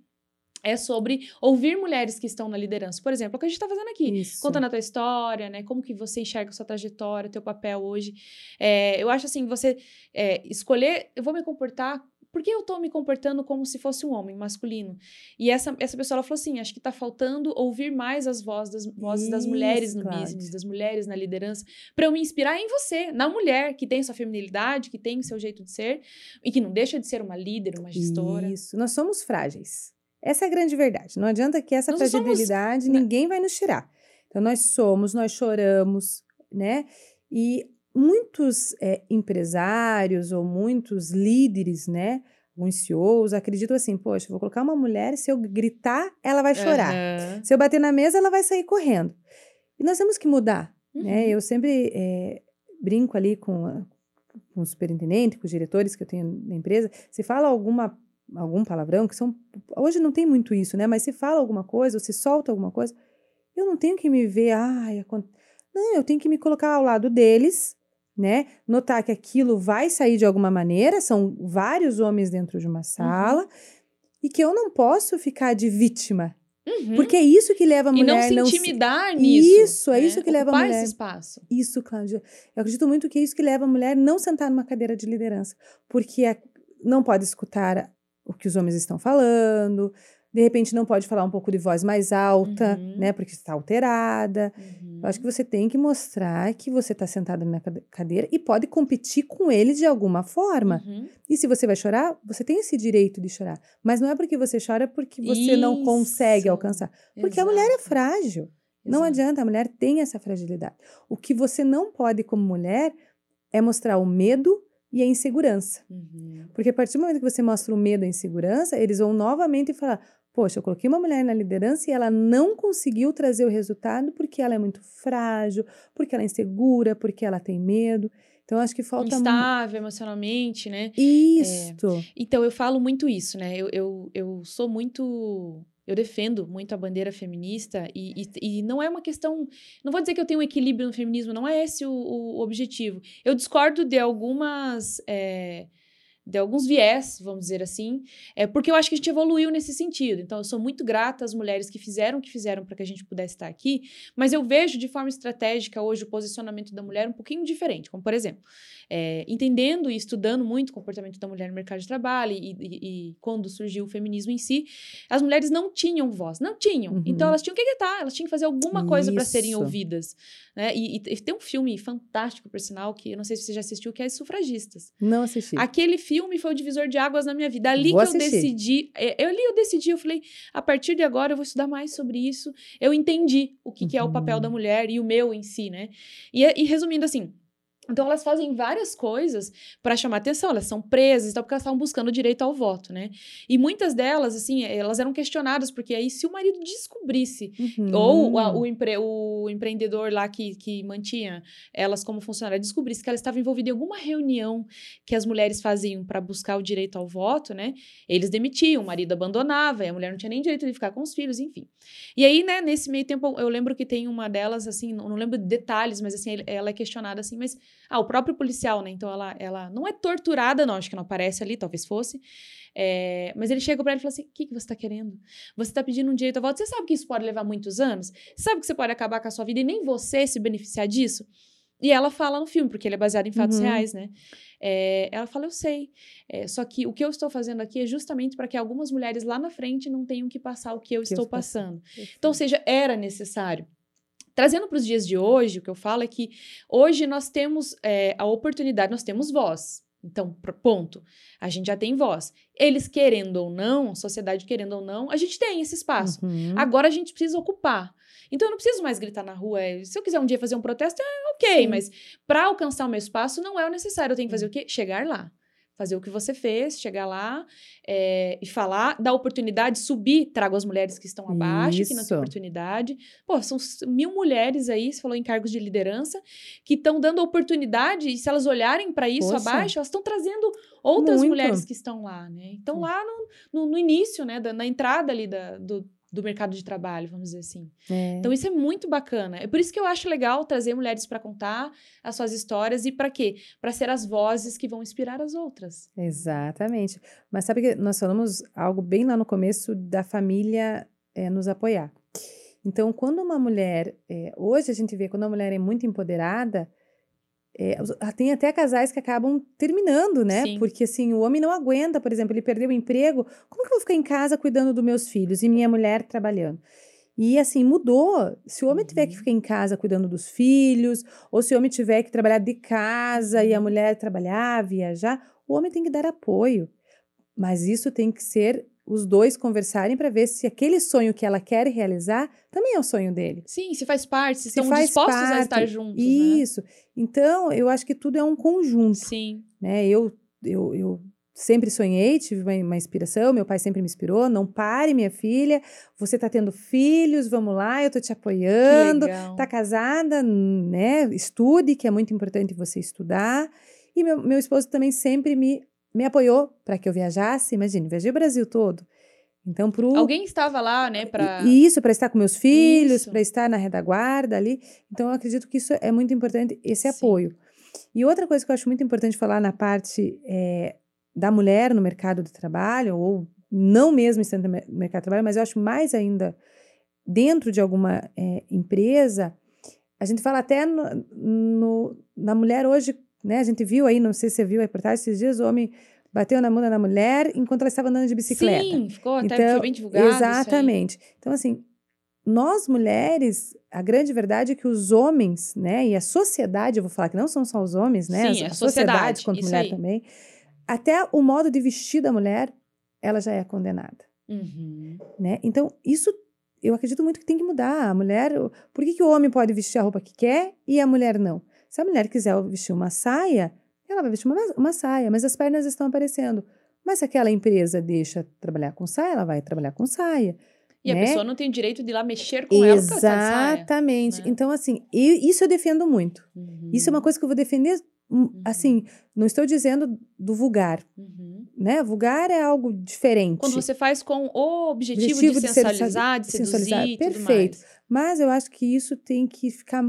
é sobre ouvir mulheres que estão na liderança. Por exemplo, o que a gente está fazendo aqui, Isso. contando a tua história, né? Como que você enxerga a sua trajetória, o teu papel hoje. É, eu acho assim, você é, escolher, eu vou me comportar por que eu estou me comportando como se fosse um homem masculino? E essa, essa pessoa ela falou assim: acho que está faltando ouvir mais as vozes das, vozes Isso, das mulheres no claro. business, das mulheres na liderança, para eu me inspirar em você, na mulher que tem sua feminilidade, que tem o seu jeito de ser e que não deixa de ser uma líder, uma gestora. Isso, nós somos frágeis. Essa é a grande verdade. Não adianta que essa nós fragilidade somos... Né? ninguém vai nos tirar. Então, nós somos, nós choramos, né? E muitos é, empresários ou muitos líderes, né? Alguns CEOs acreditam assim, poxa, vou colocar uma mulher, se eu gritar, ela vai chorar. Uhum. Se eu bater na mesa, ela vai sair correndo. E nós temos que mudar, né? uhum. né? Eu sempre é, brinco ali com, a, com o superintendente, com os diretores que eu tenho na empresa, se fala alguma algum palavrão, que são. Hoje não tem muito isso, né? Mas se fala alguma coisa, ou se solta alguma coisa, eu não tenho que me ver, ai, não, eu tenho que me colocar ao lado deles, né? Notar que aquilo vai sair de alguma maneira, são vários homens dentro de uma uhum. sala, uhum. e que eu não posso ficar de vítima. Uhum. Porque é isso que leva a mulher e não se intimidar se... nisso. Isso, é né? isso que leva Ocupar a mulher. esse espaço. Isso, Cláudia. Eu acredito muito que é isso que leva a mulher não sentar numa cadeira de liderança, porque é... não pode escutar o que os homens estão falando. De repente não pode falar um pouco de voz mais alta, uhum. né? Porque está alterada. Uhum. Eu acho que você tem que mostrar que você está sentada na cadeira e pode competir com eles de alguma forma. Uhum. E se você vai chorar, você tem esse direito de chorar. Mas não é porque você chora porque você Isso. não consegue alcançar. Porque Exato. a mulher é frágil. Exato. Não adianta, a mulher tem essa fragilidade. O que você não pode, como mulher, é mostrar o medo e a insegurança. Uhum. Porque a partir do momento que você mostra o medo e a insegurança, eles vão novamente falar: Poxa, eu coloquei uma mulher na liderança e ela não conseguiu trazer o resultado porque ela é muito frágil, porque ela é insegura, porque ela tem medo. Então, acho que falta. Instável emocionalmente, né? Isso. É, então, eu falo muito isso, né? Eu, eu, eu sou muito Eu defendo muito a bandeira feminista e, e, e, não é uma questão. Não vou dizer que eu tenho um equilíbrio no feminismo, não é esse o, o objetivo. Eu discordo de algumas. É, de alguns viés, vamos dizer assim, é porque eu acho que a gente evoluiu nesse sentido. Então, eu sou muito grata às mulheres que fizeram o que fizeram para que a gente pudesse estar aqui, mas eu vejo de forma estratégica hoje o posicionamento da mulher um pouquinho diferente. Como, por exemplo, é, entendendo e estudando muito o comportamento da mulher no mercado de trabalho e, e, e quando surgiu o feminismo em si, as mulheres não tinham voz, não tinham. Uhum. Então, elas tinham que gritar, elas tinham que fazer alguma coisa para serem ouvidas. Né? E, e, tem um filme fantástico, por sinal, que eu não sei se você já assistiu, que é As Sufragistas. Não assisti. Aquele filme foi o divisor de águas na minha vida. Ali vou que assistir. eu decidi. É, eu ali eu decidi, eu falei, a partir de agora eu vou estudar mais sobre isso. Eu entendi o que, uhum. que é o papel da uhum. mulher e o meu em si, né? E, e resumindo assim, então, elas fazem várias coisas para chamar atenção. Elas são presas, então, porque elas estavam buscando o direito ao voto, né? E muitas delas, assim, elas eram questionadas, porque aí, se o marido descobrisse, uhum. ou a, o, empre, o empreendedor lá que, que mantinha elas como funcionária descobrisse que ela estava envolvida em alguma reunião que as mulheres faziam para buscar o direito ao voto, né? Eles demitiam, o marido abandonava, e a mulher não tinha nem direito de ficar com os filhos, enfim. E aí, né, nesse meio tempo, eu lembro que tem uma delas, assim, não, lembro detalhes, mas assim, ela é questionada assim, mas ah, o próprio policial, né? Então ela, ela não é torturada, não, acho que não aparece ali, talvez fosse. É, mas ele chega para ela e fala assim: o que, que você está querendo? Você está pedindo um direito à volta. Você sabe que isso pode levar muitos anos? Você sabe que você pode acabar com a sua vida e nem você se beneficiar disso? E ela fala no filme, porque ele é baseado em fatos uhum. reais, né? É, ela fala, eu sei. É, só que o que eu estou fazendo aqui é justamente para que algumas mulheres lá na frente não tenham que passar o que eu que estou eu passando. Então, ou seja, era necessário. Trazendo para os dias de hoje, o que eu falo é que hoje nós temos é, a oportunidade, nós temos voz. Então, ponto. A gente já tem voz. Eles querendo ou não, sociedade querendo ou não, a gente tem esse espaço. Uhum. Agora a gente precisa ocupar. Então, eu não preciso mais gritar na rua. É, se eu quiser um dia fazer um protesto, é ok, Sim. mas para alcançar o meu espaço não é o necessário. Eu tenho que fazer o quê? Chegar lá fazer o que você fez, chegar lá é, e falar, dar oportunidade, subir, trago as mulheres que estão abaixo, isso. que não têm oportunidade. Pô, são mil mulheres aí, você falou em cargos de liderança, que estão dando oportunidade, e se elas olharem para isso Poxa. abaixo, elas estão trazendo outras Muito. mulheres que estão lá, né? Então, lá no, no, no início, né, da, na entrada ali da, do, do mercado de trabalho, vamos dizer assim. É. Então isso é muito bacana. É por isso que eu acho legal trazer mulheres para contar as suas histórias e para quê? Para ser as vozes que vão inspirar as outras. Exatamente. Mas sabe que nós falamos algo bem lá no começo da família é, nos apoiar. Então, quando uma mulher, é, hoje a gente vê quando a mulher é muito empoderada, é, tem até casais que acabam terminando, né? Sim. Porque assim, o homem não aguenta, por exemplo, ele perdeu o emprego. Como que eu vou ficar em casa cuidando dos meus filhos e minha mulher trabalhando? E assim, mudou. Se o homem tiver que uhum. ficar em casa cuidando dos filhos, ou se o homem tiver que trabalhar de casa e a uhum. mulher trabalhar, viajar, o homem tem que dar apoio. Mas isso tem que ser os dois conversarem para ver se aquele sonho que ela quer realizar também é o sonho dele. Sim, se faz parte, se, se estão dispostos parte, a estar juntos. Né? Isso. Né? Então, eu acho que tudo é um conjunto. Sim. Né? Eu, eu, eu sempre sonhei, tive uma, uma, inspiração, meu pai sempre me inspirou. Não pare, minha filha, você está tendo filhos, vamos lá, eu estou te apoiando. Está casada, né? Estude, que é muito importante você estudar. E meu, meu esposo também sempre me me apoiou para que eu viajasse. Imagine, viajei o Brasil todo. Então, pro... Alguém estava lá, né? Pra... Isso, para estar com meus filhos, para estar na retaguarda ali. Então, eu acredito que isso é muito importante, esse Sim. apoio. E outra coisa que eu acho muito importante falar na parte é, da mulher no mercado de trabalho, ou não mesmo estando no mercado de trabalho, mas eu acho mais ainda dentro de alguma é, empresa, a gente fala até no, no, na mulher hoje né? A gente viu aí, não sei se você viu a reportagem esses dias, o homem bateu na mão da mulher enquanto ela estava andando de bicicleta. Sim, ficou até então, foi bem divulgado. Exatamente. Então, assim, nós mulheres, a grande verdade é que os homens, né, e a sociedade, eu vou falar que não são só os homens, né, Sim, a, a sociedade, sociedade quanto mulher aí. também, até o modo de vestir da mulher, ela já é condenada. Uhum. Né? Então, isso eu acredito muito que tem que mudar. A mulher, por que, que o homem pode vestir a roupa que quer e a mulher não? Se a mulher quiser vestir uma saia, ela vai vestir uma, uma saia, mas as pernas estão aparecendo. Mas se aquela empresa deixa trabalhar com saia, ela vai trabalhar com saia. E né? a pessoa não tem o direito de ir lá mexer com ela tá Exatamente. Né? Então, assim, eu, isso eu defendo muito. Uhum. Isso é uma coisa que eu vou defender, hum, uhum. assim, não estou dizendo do vulgar. Uhum. né? Vulgar é algo diferente. Quando você faz com o objetivo, objetivo de, de sensualizar, de seduzir sensualizar. Perfeito. Mas eu acho que isso tem que ficar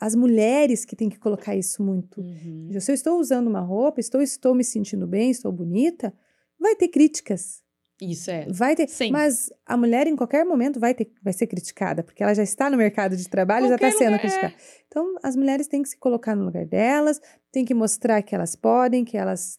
as mulheres que têm que colocar isso muito. Uhum. Se eu estou usando uma roupa, estou, estou me sentindo bem, estou bonita, vai ter críticas. Isso é. Vai ter. Sim. Mas a mulher, em qualquer momento, vai, ter, vai ser criticada, porque ela já está no mercado de trabalho e já está sendo lugar. criticada. Então, as mulheres têm que se colocar no lugar delas, têm que mostrar que elas podem, que elas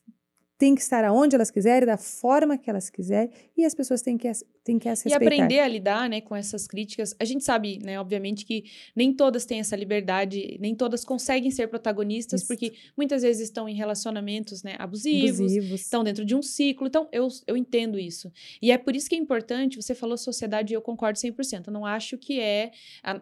têm que estar aonde elas quiserem, da forma que elas quiserem, e as pessoas têm que, têm que as respeitar. E aprender a lidar né, com essas críticas. A gente sabe, né, obviamente, que nem todas têm essa liberdade, nem todas conseguem ser protagonistas, Isso. porque muitas vezes estão em relacionamentos né, abusivos, abusivos, estão dentro de um ciclo. Então, eu, eu entendo isso. E é por isso que é importante, você falou sociedade e eu concordo 100%. Eu não acho que é.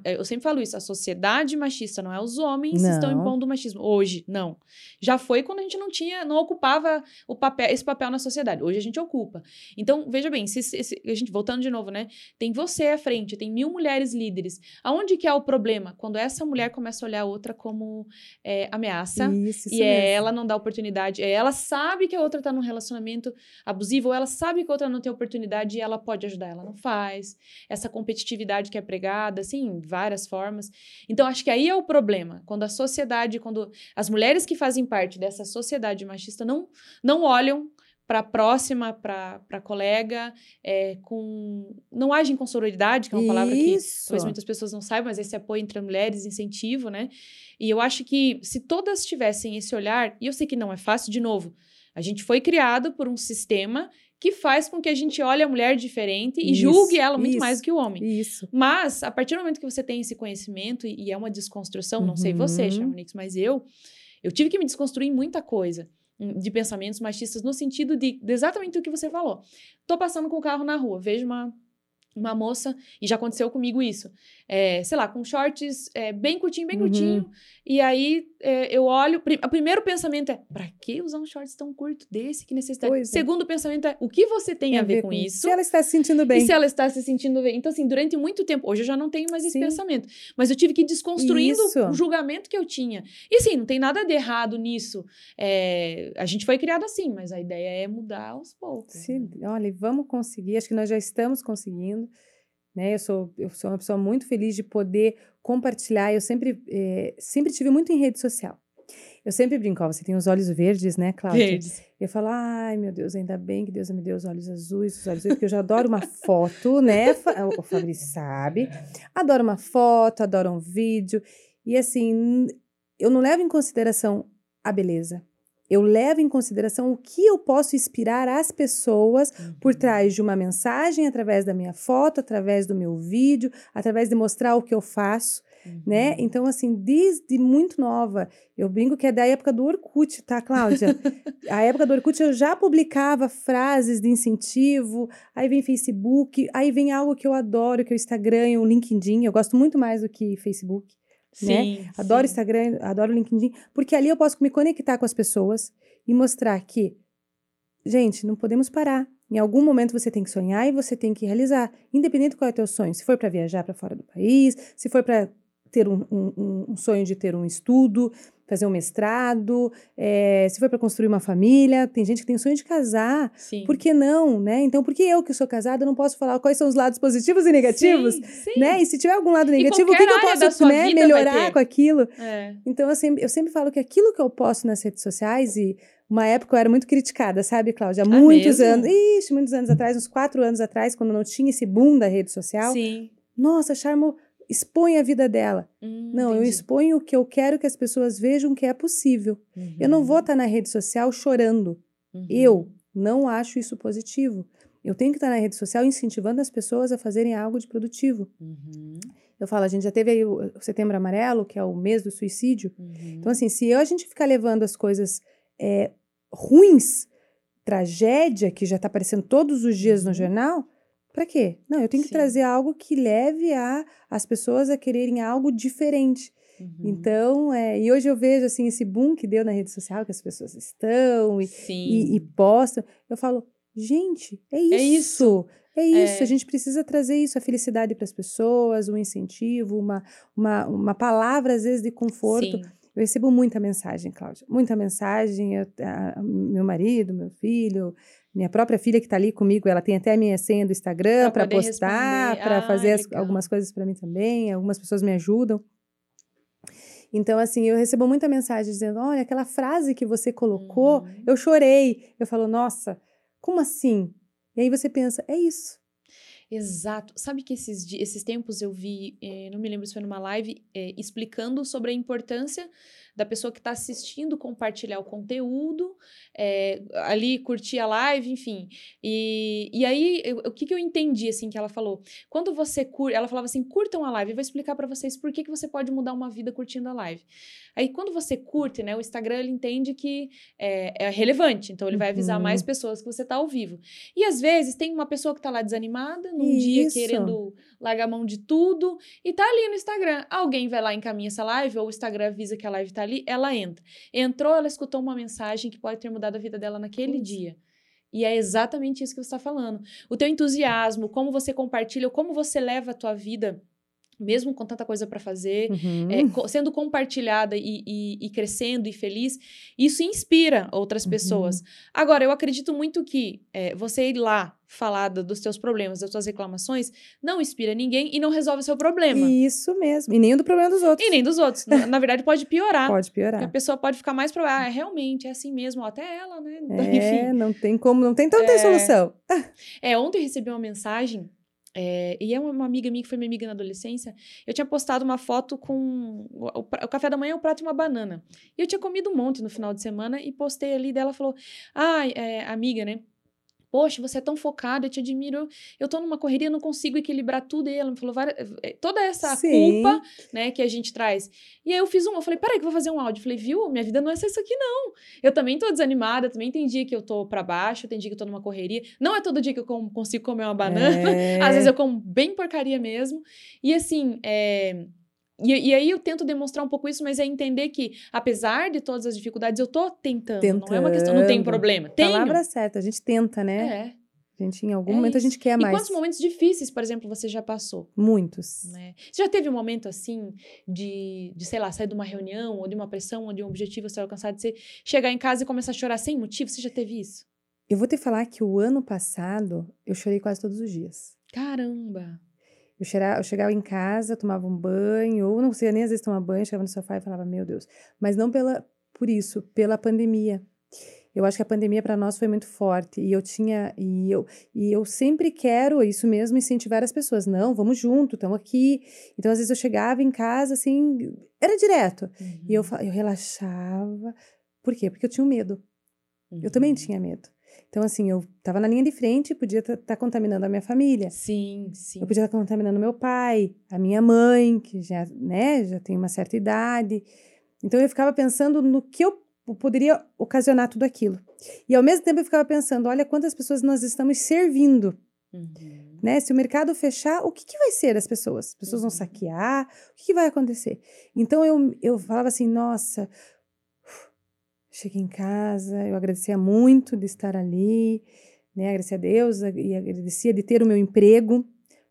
Eu sempre falo isso, a sociedade machista não é os homens que estão impondo o machismo. Hoje, não. Já foi quando a gente não tinha, não ocupava o papel, esse papel na sociedade. Hoje a gente ocupa. Então, veja bem, se, se, a gente voltando de novo, né? Tem você à frente, tem mil mulheres líderes. Aonde que é o problema? Quando essa mulher começa a olhar a outra como é, ameaça isso, isso e é ela não dá oportunidade. É, ela sabe que a outra tá num relacionamento abusivo, ou ela sabe que a outra não tem oportunidade e ela pode ajudar, ela não faz. Essa competitividade que é pregada, assim, várias formas. Então, acho que aí é o problema. Quando a sociedade, quando as mulheres que fazem parte dessa sociedade machista não, não não olham para a próxima, para a colega, é, com não agem com sororidade, que é uma palavra que talvez muitas pessoas não saibam, mas esse apoio entre mulheres, incentivo, né? E eu acho que se todas tivessem esse olhar, e eu sei que não é fácil, de novo, a gente foi criado por um sistema que faz com que a gente olhe a mulher diferente e isso, julgue ela muito isso, mais do que o homem. Isso. Mas, a partir do momento que você tem esse conhecimento, e, e é uma desconstrução, uhum. não sei você, Chamonix, mas eu, eu tive que me desconstruir em muita coisa de pensamentos machistas no sentido de, de exatamente o que você falou. Tô passando com o carro na rua, vejo uma uma moça, e já aconteceu comigo isso, é, sei lá, com shorts é, bem curtinho, bem uhum. curtinho, e aí é, eu olho, o primeiro pensamento é, pra que usar um shorts tão curto desse, que necessidade? Pois é. Segundo pensamento é, o que você tem, tem a, ver, ver com, com isso? Se ela está se sentindo bem. E se ela está se sentindo bem. Então, assim, durante muito tempo, hoje eu já não tenho mais esse Sim. pensamento, mas eu tive que ir desconstruindo isso. o julgamento que eu tinha. E assim, não tem nada de errado nisso, é, a gente foi criado assim, mas a ideia é mudar aos poucos. Sim, né? olha, vamos conseguir, acho que nós já estamos conseguindo, né? Eu sou, eu sou uma pessoa muito feliz de poder compartilhar. Eu sempre, é, sempre tive muito em rede social. Eu sempre brinco, ó, você tem os olhos verdes, né, Cláudia? Verdes. Eu falo, ai, meu Deus, ainda bem que Deus me deu os olhos azuis, os olhos verdes, porque eu já adoro uma foto, né? O Fabrício sabe. Adoro uma foto, adoro um vídeo. E assim, eu não levo em consideração a beleza. Eu levo em consideração o que eu posso inspirar as pessoas por uhum. trás de uma mensagem, através da minha foto, através do meu vídeo, através de mostrar o que eu faço, né? uhum. né? Então, assim, desde muito nova, eu brinco que é da época do Orkut, tá, Cláudia? a época do Orkut eu já publicava frases de incentivo, aí vem Facebook, aí vem algo que eu adoro, que é o Instagram, o LinkedIn, eu gosto muito mais do que Facebook. Né? Sim, né? Adoro sim. Instagram, adoro LinkedIn, porque ali eu posso me conectar com as pessoas e mostrar que, gente, não podemos parar. Em algum momento você tem que sonhar e você tem que realizar, independente qual é o teu sonho. Se for para viajar para fora do país, se for para ter um, um, um, sonho de ter um estudo, fazer um mestrado, é, se for para construir uma família, tem gente que tem o sonho de casar. Sim. Por que não, né? Então, por que eu que sou casada não posso falar quais são os lados positivos e negativos, sim, sim. né? E se tiver algum lado negativo, o que, que eu posso né, melhorar com aquilo? É. Então, eu sempre, eu sempre falo que aquilo que eu posto nas redes sociais e uma época eu era muito criticada, sabe, Cláudia? Há ah, muitos mesmo? anos, ixi, muitos anos atrás, uns quatro anos atrás, quando não tinha esse boom da rede social. Sim. Nossa, Charmo expõe a vida dela. Hum, não, entendi. eu exponho o que eu quero que as pessoas vejam que é possível. Uhum. Eu não vou estar tá na rede social chorando. Uhum. Eu não acho isso positivo. Eu tenho que estar tá na rede social incentivando as pessoas a fazerem algo de produtivo. Uhum. Eu falo, a gente já teve aí o Setembro Amarelo, que é o mês do suicídio. Uhum. Então, assim, se eu, a gente ficar levando as coisas é, ruins, tragédia, que já está aparecendo todos os dias no uhum. jornal, para quê? Não, eu tenho que Sim. trazer algo que leve a, as pessoas a quererem algo diferente. Uhum. Então, é, e hoje eu vejo assim esse boom que deu na rede social, que as pessoas estão e, e, e postam. Eu falo, gente, é isso. É isso. É isso, é. a gente precisa trazer isso, a felicidade para as pessoas, um incentivo, uma, uma, uma palavra, às vezes, de conforto. Sim. Eu recebo muita mensagem, Cláudia. Muita mensagem. Eu, a, meu marido, meu filho, minha própria filha que está ali comigo, ela tem até a minha senha do Instagram para postar, para ah, fazer as, algumas coisas para mim também. Algumas pessoas me ajudam. Então, assim, eu recebo muita mensagem dizendo: olha, aquela frase que você colocou, uhum. eu chorei. Eu falo, nossa, como assim? E aí você pensa, é isso. Exato. Sabe que esses, esses tempos eu vi, eh, não me lembro se foi numa live, eh, explicando sobre a importância da pessoa que está assistindo compartilhar o conteúdo, é, ali curtir a live, enfim. E, e aí, eu, o que, que eu entendi, assim, que ela falou? Quando você curte, ela falava assim, curtam a live, eu vou explicar para vocês por que, que você pode mudar uma vida curtindo a live. Aí, quando você curte, né, o Instagram, ele entende que é, é relevante, então ele vai avisar uhum. mais pessoas que você está ao vivo. E, às vezes, tem uma pessoa que está lá desanimada, num Isso. dia querendo largar a mão de tudo, e tá ali no Instagram. Alguém vai lá e encaminha essa live, ou o Instagram avisa que a live tá ali, ela entra. Entrou, ela escutou uma mensagem que pode ter mudado a vida dela naquele dia. E é exatamente isso que você está falando. O teu entusiasmo, como você compartilha, como você leva a tua vida mesmo com tanta coisa para fazer, uhum. é, sendo compartilhada e, e, e, crescendo e feliz, isso inspira outras uhum. pessoas. Agora, eu acredito muito que é, você ir lá falar dos seus problemas, das suas reclamações, não inspira ninguém e não resolve o seu problema. Isso mesmo. E nem do problema dos outros. E nem dos outros. na, na, verdade, pode piorar. Pode piorar. a pessoa pode ficar mais para ah, realmente é assim mesmo, até ela, né? É, Enfim. não tem como, não tem, então não tem é. solução. é, ontem recebi uma mensagem é, e é uma, amiga minha que foi minha amiga na adolescência. Eu tinha postado uma foto com. O, o, café da manhã, o prato e uma banana. E eu tinha comido um monte no final de semana e postei ali. Dela falou: Ah, é, amiga, né? Poxa, você é tão focada, eu te admiro. Eu tô numa correria, não consigo equilibrar tudo. E ela me falou várias, eh, toda essa Sim. culpa, né, que a gente traz. E aí eu fiz um, eu falei, peraí que eu vou fazer um áudio. Eu falei, viu, minha vida não é só isso aqui, não. Eu também tô desanimada, também tem dia que eu tô para baixo, tem dia que eu tô numa correria. Não é todo dia que eu consigo comer uma banana. É. Às vezes eu como bem porcaria mesmo. E assim, é, e, e, aí eu tento demonstrar um pouco isso, mas é entender que, apesar de todas as dificuldades, eu tô tentando. tentando. Não é uma questão, não tem problema. Tenho. Palavra certa, a gente tenta, né? É. A gente, em algum é momento, isso. a gente quer mais. E quantos momentos difíceis, por exemplo, você já passou? Muitos. Né? Você já teve um momento, assim, de, de, sei lá, sair de uma reunião, ou de uma pressão, ou de um objetivo ser alcançado, de você chegar em casa e começar a chorar sem motivo? Você já teve isso? Eu vou te falar que o ano passado, eu chorei quase todos os dias. Caramba! Eu, cheirava, eu chegava em casa, tomava um banho, ou não sei nem às vezes tomar banho, chegava no sofá e falava, meu Deus. Mas não pela, por isso, pela pandemia. Eu acho que a pandemia para nós foi muito forte e eu tinha e eu e eu sempre quero isso mesmo incentivar as pessoas. Não, vamos junto, estamos aqui. Então às vezes eu chegava em casa assim, era direto. Uhum. E eu uhum. eu relaxava. Por quê? Porque eu tinha um medo. Uhum. Eu também uhum. tinha medo. Então, assim, eu estava na linha de frente e podia estar tá, tá contaminando a minha família. Sim, sim. Eu podia estar tá contaminando meu pai, a minha mãe, que já, né, já tem uma certa idade. Então, eu ficava pensando no que eu poderia ocasionar tudo aquilo. E, ao mesmo tempo, eu ficava pensando, olha quantas pessoas nós estamos servindo. Uhum. Né? Se o mercado fechar, o que, que vai ser das pessoas? As pessoas uhum. vão saquear? O que, que vai acontecer? Então, eu, eu falava assim, nossa Cheguei em casa, eu agradecia muito de estar ali, né? Agradecia a Deus e agradecia de ter o meu emprego.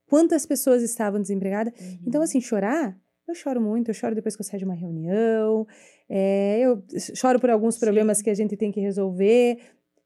Quantas pessoas estavam desempregadas? Uhum. Então, assim, chorar, eu choro muito. Eu choro depois que eu saio de uma reunião. É, eu choro por alguns problemas Sim. que a gente tem que resolver.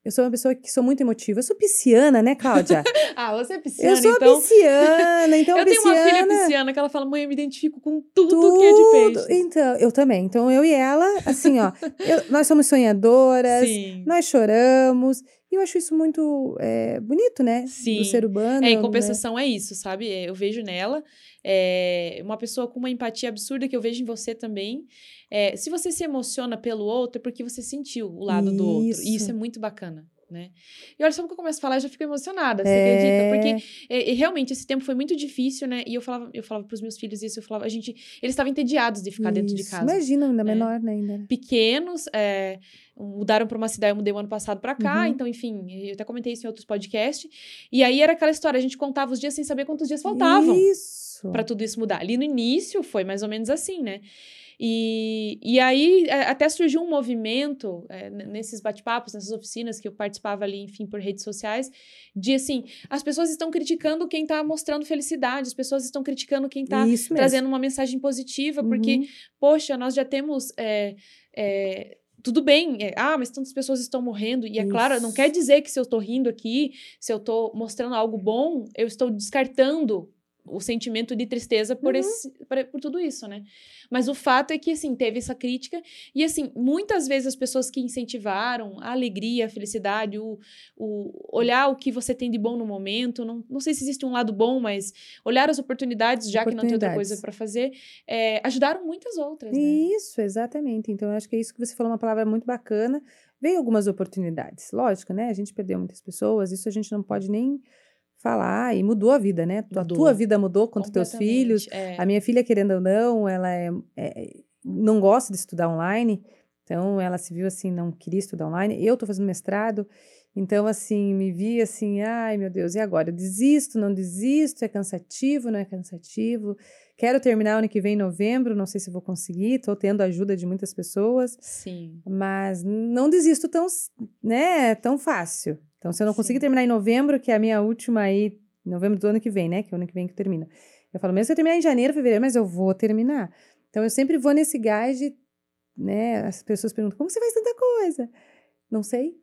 Eu sou uma pessoa que sou muito emotiva. Eu sou pisciana, né, Cláudia? ah, você é pisciana, Eu sou então... pisciana, então Eu pisciana... tenho uma filha pisciana que ela fala, mãe, eu me identifico com tudo, tudo que é de peixe. Então, eu também. Então, eu e ela, assim, ó, eu, nós somos sonhadoras, Sim. nós choramos. E eu acho isso muito é, bonito, né? Sim. Do ser humano. É, em compensação né? é isso, sabe? Eu vejo nela é, uma pessoa com uma empatia absurda que eu vejo em você também. É, se você se emociona pelo outro, é porque você sentiu o lado isso. do outro. E isso é muito bacana. Né? E olha, só que eu começo a falar, eu já fico emocionada, você é... acredita? Porque é, realmente esse tempo foi muito difícil, né? E eu falava, eu falava pros meus filhos isso, eu falava, a gente, eles estavam entediados de ficar isso. dentro de casa. Imagina, ainda né? menor, né? Ainda. Pequenos, é, mudaram para uma cidade, eu mudei o ano passado para cá, uhum. então, enfim, eu até comentei isso em outros podcasts. E aí era aquela história, a gente contava os dias sem saber quantos dias faltavam. Isso. Para tudo isso mudar. Ali no início foi mais ou menos assim, né? E, e aí é, até surgiu um movimento é, nesses bate-papos, nessas oficinas que eu participava ali, enfim, por redes sociais, de assim, as pessoas estão criticando quem está mostrando felicidade, as pessoas estão criticando quem está trazendo uma mensagem positiva, porque, uhum. poxa, nós já temos. É, é, tudo bem, é, ah, mas tantas pessoas estão morrendo, e é Isso. claro, não quer dizer que se eu estou rindo aqui, se eu estou mostrando algo bom, eu estou descartando o sentimento de tristeza por, uhum. esse, por, por, tudo isso, né? Mas o fato é que, assim, teve essa crítica e, assim, muitas vezes as pessoas que incentivaram a alegria, a felicidade, o, o olhar o que você tem de bom no momento, não, não sei se existe um lado bom, mas olhar as oportunidades, já oportunidades. que não tem outra coisa para fazer, é, ajudaram muitas outras, né? Isso, exatamente. Então, eu acho que é isso que você falou, uma palavra muito bacana. Veio algumas oportunidades, lógico, né? A gente perdeu muitas pessoas, isso a gente não pode nem falar e mudou a vida, né? Mudou. A tua vida mudou quanto teus filhos. É. A minha filha, querendo ou não, ela é, é, não gosta de estudar online, então ela se viu assim, não queria estudar online. Eu tô fazendo mestrado, então assim, me vi assim, ai meu Deus, e agora? Eu desisto, não desisto, é cansativo, não é cansativo. Quero terminar ano que vem, em novembro, não sei se vou conseguir, tô tendo ajuda de muitas pessoas. Sim. Mas não desisto tão, né, tão fácil. Então, se eu não Sim. conseguir terminar em novembro, que é a minha última aí, novembro do ano que vem, né? Que é o ano que vem que termina. Eu falo, mesmo se eu terminar em janeiro, fevereiro, mas eu vou terminar. Então, eu sempre vou nesse gás de, né? As pessoas perguntam, como você faz tanta coisa? Não sei.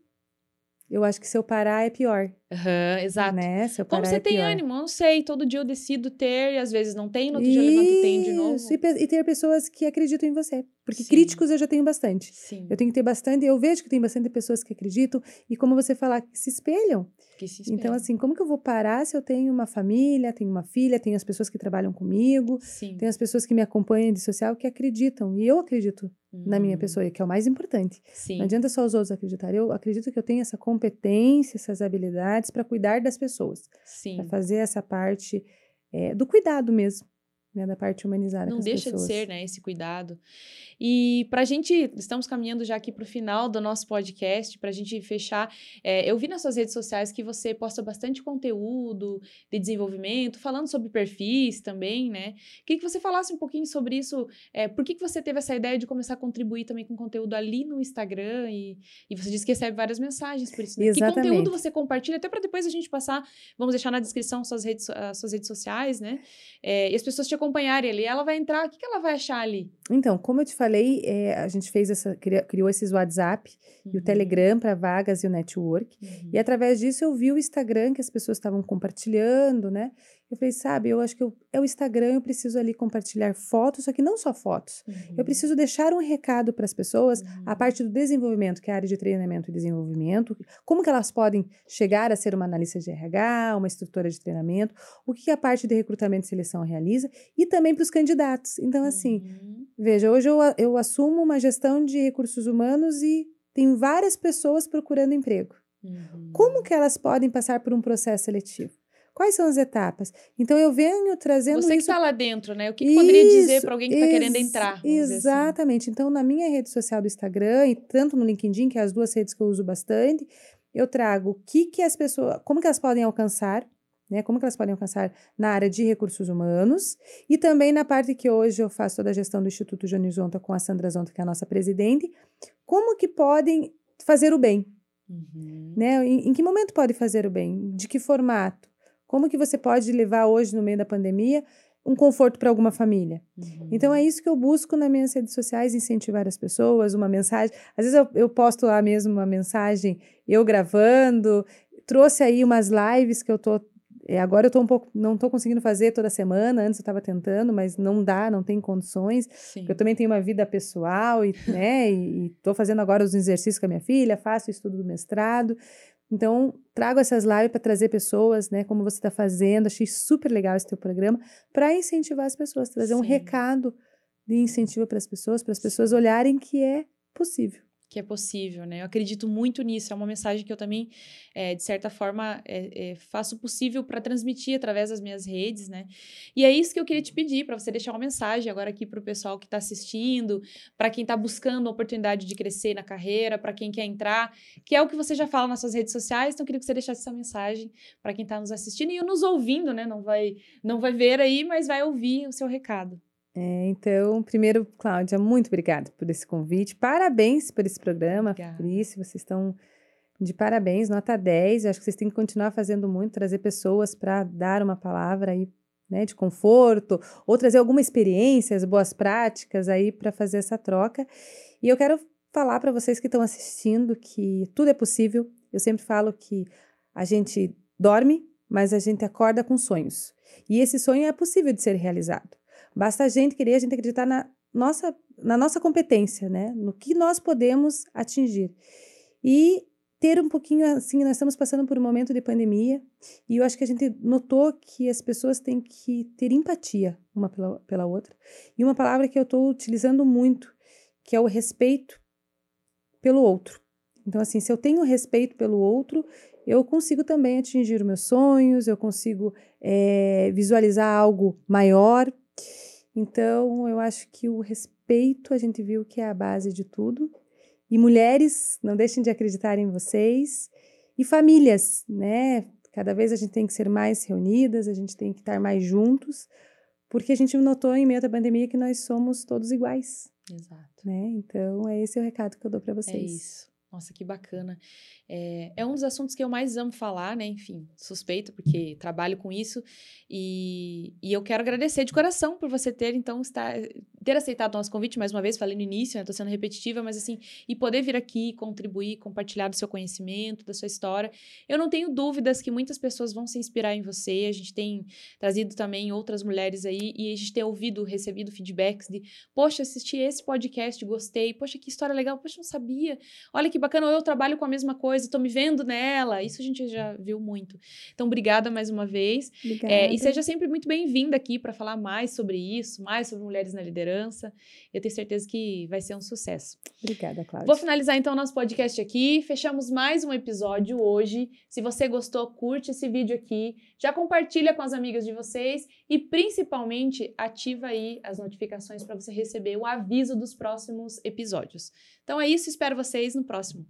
Eu acho que se eu parar é pior. Uhum, exato. Né? Eu Como você é tem pior. ânimo? Não sei. Todo dia eu decido ter e às vezes não tem, no outro Isso. dia eu levanto e tem de novo. E, e ter pessoas que acreditam em você. Porque Sim. críticos eu já tenho bastante. Sim. Eu tenho que ter bastante, eu vejo que tem bastante pessoas que acreditam e como você falar, que se espelham. Que se espelham. Então, assim, como que eu vou parar se eu tenho uma família, tenho uma filha, tenho as pessoas que trabalham comigo, Sim. tenho as pessoas que me acompanham de social que acreditam. E eu acredito na minha hum. pessoa, que é o mais importante. Sim. Não adianta só os outros acreditarem. Eu acredito que eu tenho essa competência, essas habilidades para cuidar das pessoas. Para fazer essa parte é, do cuidado mesmo né, da parte humanizada. Não deixa pessoas. de ser, né, esse cuidado. E para a gente, estamos caminhando já aqui para o final do nosso podcast, para a gente fechar. É, eu vi nas suas redes sociais que você posta bastante conteúdo de desenvolvimento, falando sobre perfis também, né? Queria que você falasse um pouquinho sobre isso. É, por que, que você teve essa ideia de começar a contribuir também com conteúdo ali no Instagram? E, e você disse que recebe várias mensagens por isso. Né? Que conteúdo você compartilha? Até para depois a gente passar, vamos deixar na descrição suas redes, as suas redes sociais, né? É, e as pessoas te acompanharem ali. Ela vai entrar, o que, que ela vai achar ali? Então, como eu te falei, é, a gente fez essa, criou esses WhatsApp uhum. e o uhum. Telegram para vagas e o network. Uhum. E através disso eu vi o Instagram que as pessoas estavam compartilhando, né? Eu falei, sabe, eu acho que eu, é o Instagram, eu preciso ali compartilhar fotos, só que não só fotos. Uhum. Eu preciso deixar um recado para as pessoas, a uhum. parte do desenvolvimento, que é a área de treinamento e desenvolvimento, como que elas podem chegar a ser uma analista de RH, uma instrutora de treinamento, o que a parte de recrutamento e seleção realiza, e também para os candidatos. Então, assim, uhum. veja, hoje eu, eu assumo uma gestão de recursos humanos e tem várias pessoas procurando emprego. Uhum. Como que elas podem passar por um processo seletivo? Quais são as etapas? Então eu venho trazendo Você que está lá dentro, né? O que, que poderia dizer para alguém que está querendo entrar? Assim? Exatamente. Assim. Então na minha rede social do Instagram e tanto no LinkedIn, que é as duas redes que eu uso bastante, eu trago o que que as pessoas, como que elas podem alcançar, né? Como que elas podem alcançar na área de recursos humanos e também na parte que hoje eu faço toda a gestão do Instituto Johnny Zonta com a Sandra Zonta, que é a nossa presidente, como que podem fazer o bem, uhum. né? Em, em que momento pode fazer o bem? De que formato? Como que você pode levar hoje, no meio da pandemia, um conforto para alguma família? Uhum. Então, é isso que eu busco nas minhas redes sociais, incentivar as pessoas, uma mensagem. Às vezes eu, eu posto lá mesmo uma mensagem, eu gravando, trouxe aí umas lives que eu tô é, agora eu tô um pouco, não estou conseguindo fazer toda semana, antes eu estava tentando, mas não dá, não tem condições. Eu também tenho uma vida pessoal e, né, e estou fazendo agora os exercícios com a minha filha, faço o estudo do mestrado. Então, trago essas lives para trazer pessoas, né, como você está fazendo. Achei super legal esse teu programa, para incentivar as pessoas, trazer Sim. um recado de incentivo para as pessoas, para as pessoas olharem que é possível que é possível, né? Eu acredito muito nisso. É uma mensagem que eu também, é, de certa forma, é, é, faço possível para transmitir através das minhas redes, né? E é isso que eu queria te pedir para você deixar uma mensagem agora aqui para o pessoal que está assistindo, para quem está buscando a oportunidade de crescer na carreira, para quem quer entrar, que é o que você já fala nas suas redes sociais. Então, eu queria que você deixasse essa mensagem para quem está nos assistindo e nos ouvindo, né? Não vai, não vai ver aí, mas vai ouvir o seu recado. É, então, primeiro, Cláudia, muito obrigada por esse convite. Parabéns por esse programa, isso. Vocês estão de parabéns, nota 10. Eu acho que vocês têm que continuar fazendo muito, trazer pessoas para dar uma palavra aí, né, de conforto, ou trazer alguma experiência, as boas práticas aí para fazer essa troca. E eu quero falar para vocês que estão assistindo que tudo é possível. Eu sempre falo que a gente dorme, mas a gente acorda com sonhos. E esse sonho é possível de ser realizado. Basta a gente querer, a gente acreditar na nossa, na nossa competência, né? No que nós podemos atingir. E ter um pouquinho assim, nós estamos passando por um momento de pandemia e eu acho que a gente notou que as pessoas têm que ter empatia uma pela, pela outra. E uma palavra que eu estou utilizando muito, que é o respeito pelo outro. Então, assim, se eu tenho respeito pelo outro, eu consigo também atingir meus sonhos, eu consigo é, visualizar algo maior. Então, eu acho que o respeito a gente viu que é a base de tudo. E mulheres, não deixem de acreditar em vocês. E famílias, né? Cada vez a gente tem que ser mais reunidas, a gente tem que estar mais juntos, porque a gente notou em meio à pandemia que nós somos todos iguais, Exato. né? Então, é esse o recado que eu dou para vocês. É isso. Nossa, que bacana. É, é, um dos assuntos que eu mais amo falar, né? Enfim, suspeito, porque trabalho com isso. E, e eu quero agradecer de coração por você ter, então, estar, ter aceitado o nosso convite mais uma vez. Falei no início, né? Tô sendo repetitiva, mas assim, e poder vir aqui, contribuir, compartilhar do seu conhecimento, da sua história. Eu não tenho dúvidas que muitas pessoas vão se inspirar em você. A gente tem trazido também outras mulheres aí e a gente tem ouvido, recebido feedbacks de, poxa, assisti esse podcast, gostei. Poxa, que história legal. Poxa, não sabia. Olha que bacana, ou eu trabalho com a mesma coisa, estou me vendo nela. Isso a gente já viu muito. Então, obrigada mais uma vez. Obrigada. É, e seja sempre muito bem-vinda aqui para falar mais sobre isso, mais sobre mulheres na liderança. Eu tenho certeza que vai ser um sucesso. Obrigada, Cláudia. Vou finalizar então o nosso podcast aqui. Fechamos mais um episódio hoje. Se você gostou, curte esse vídeo aqui. Já compartilha com as amigas de vocês e principalmente ativa aí as notificações para você receber o aviso dos próximos episódios. Então é isso, espero vocês no próximo.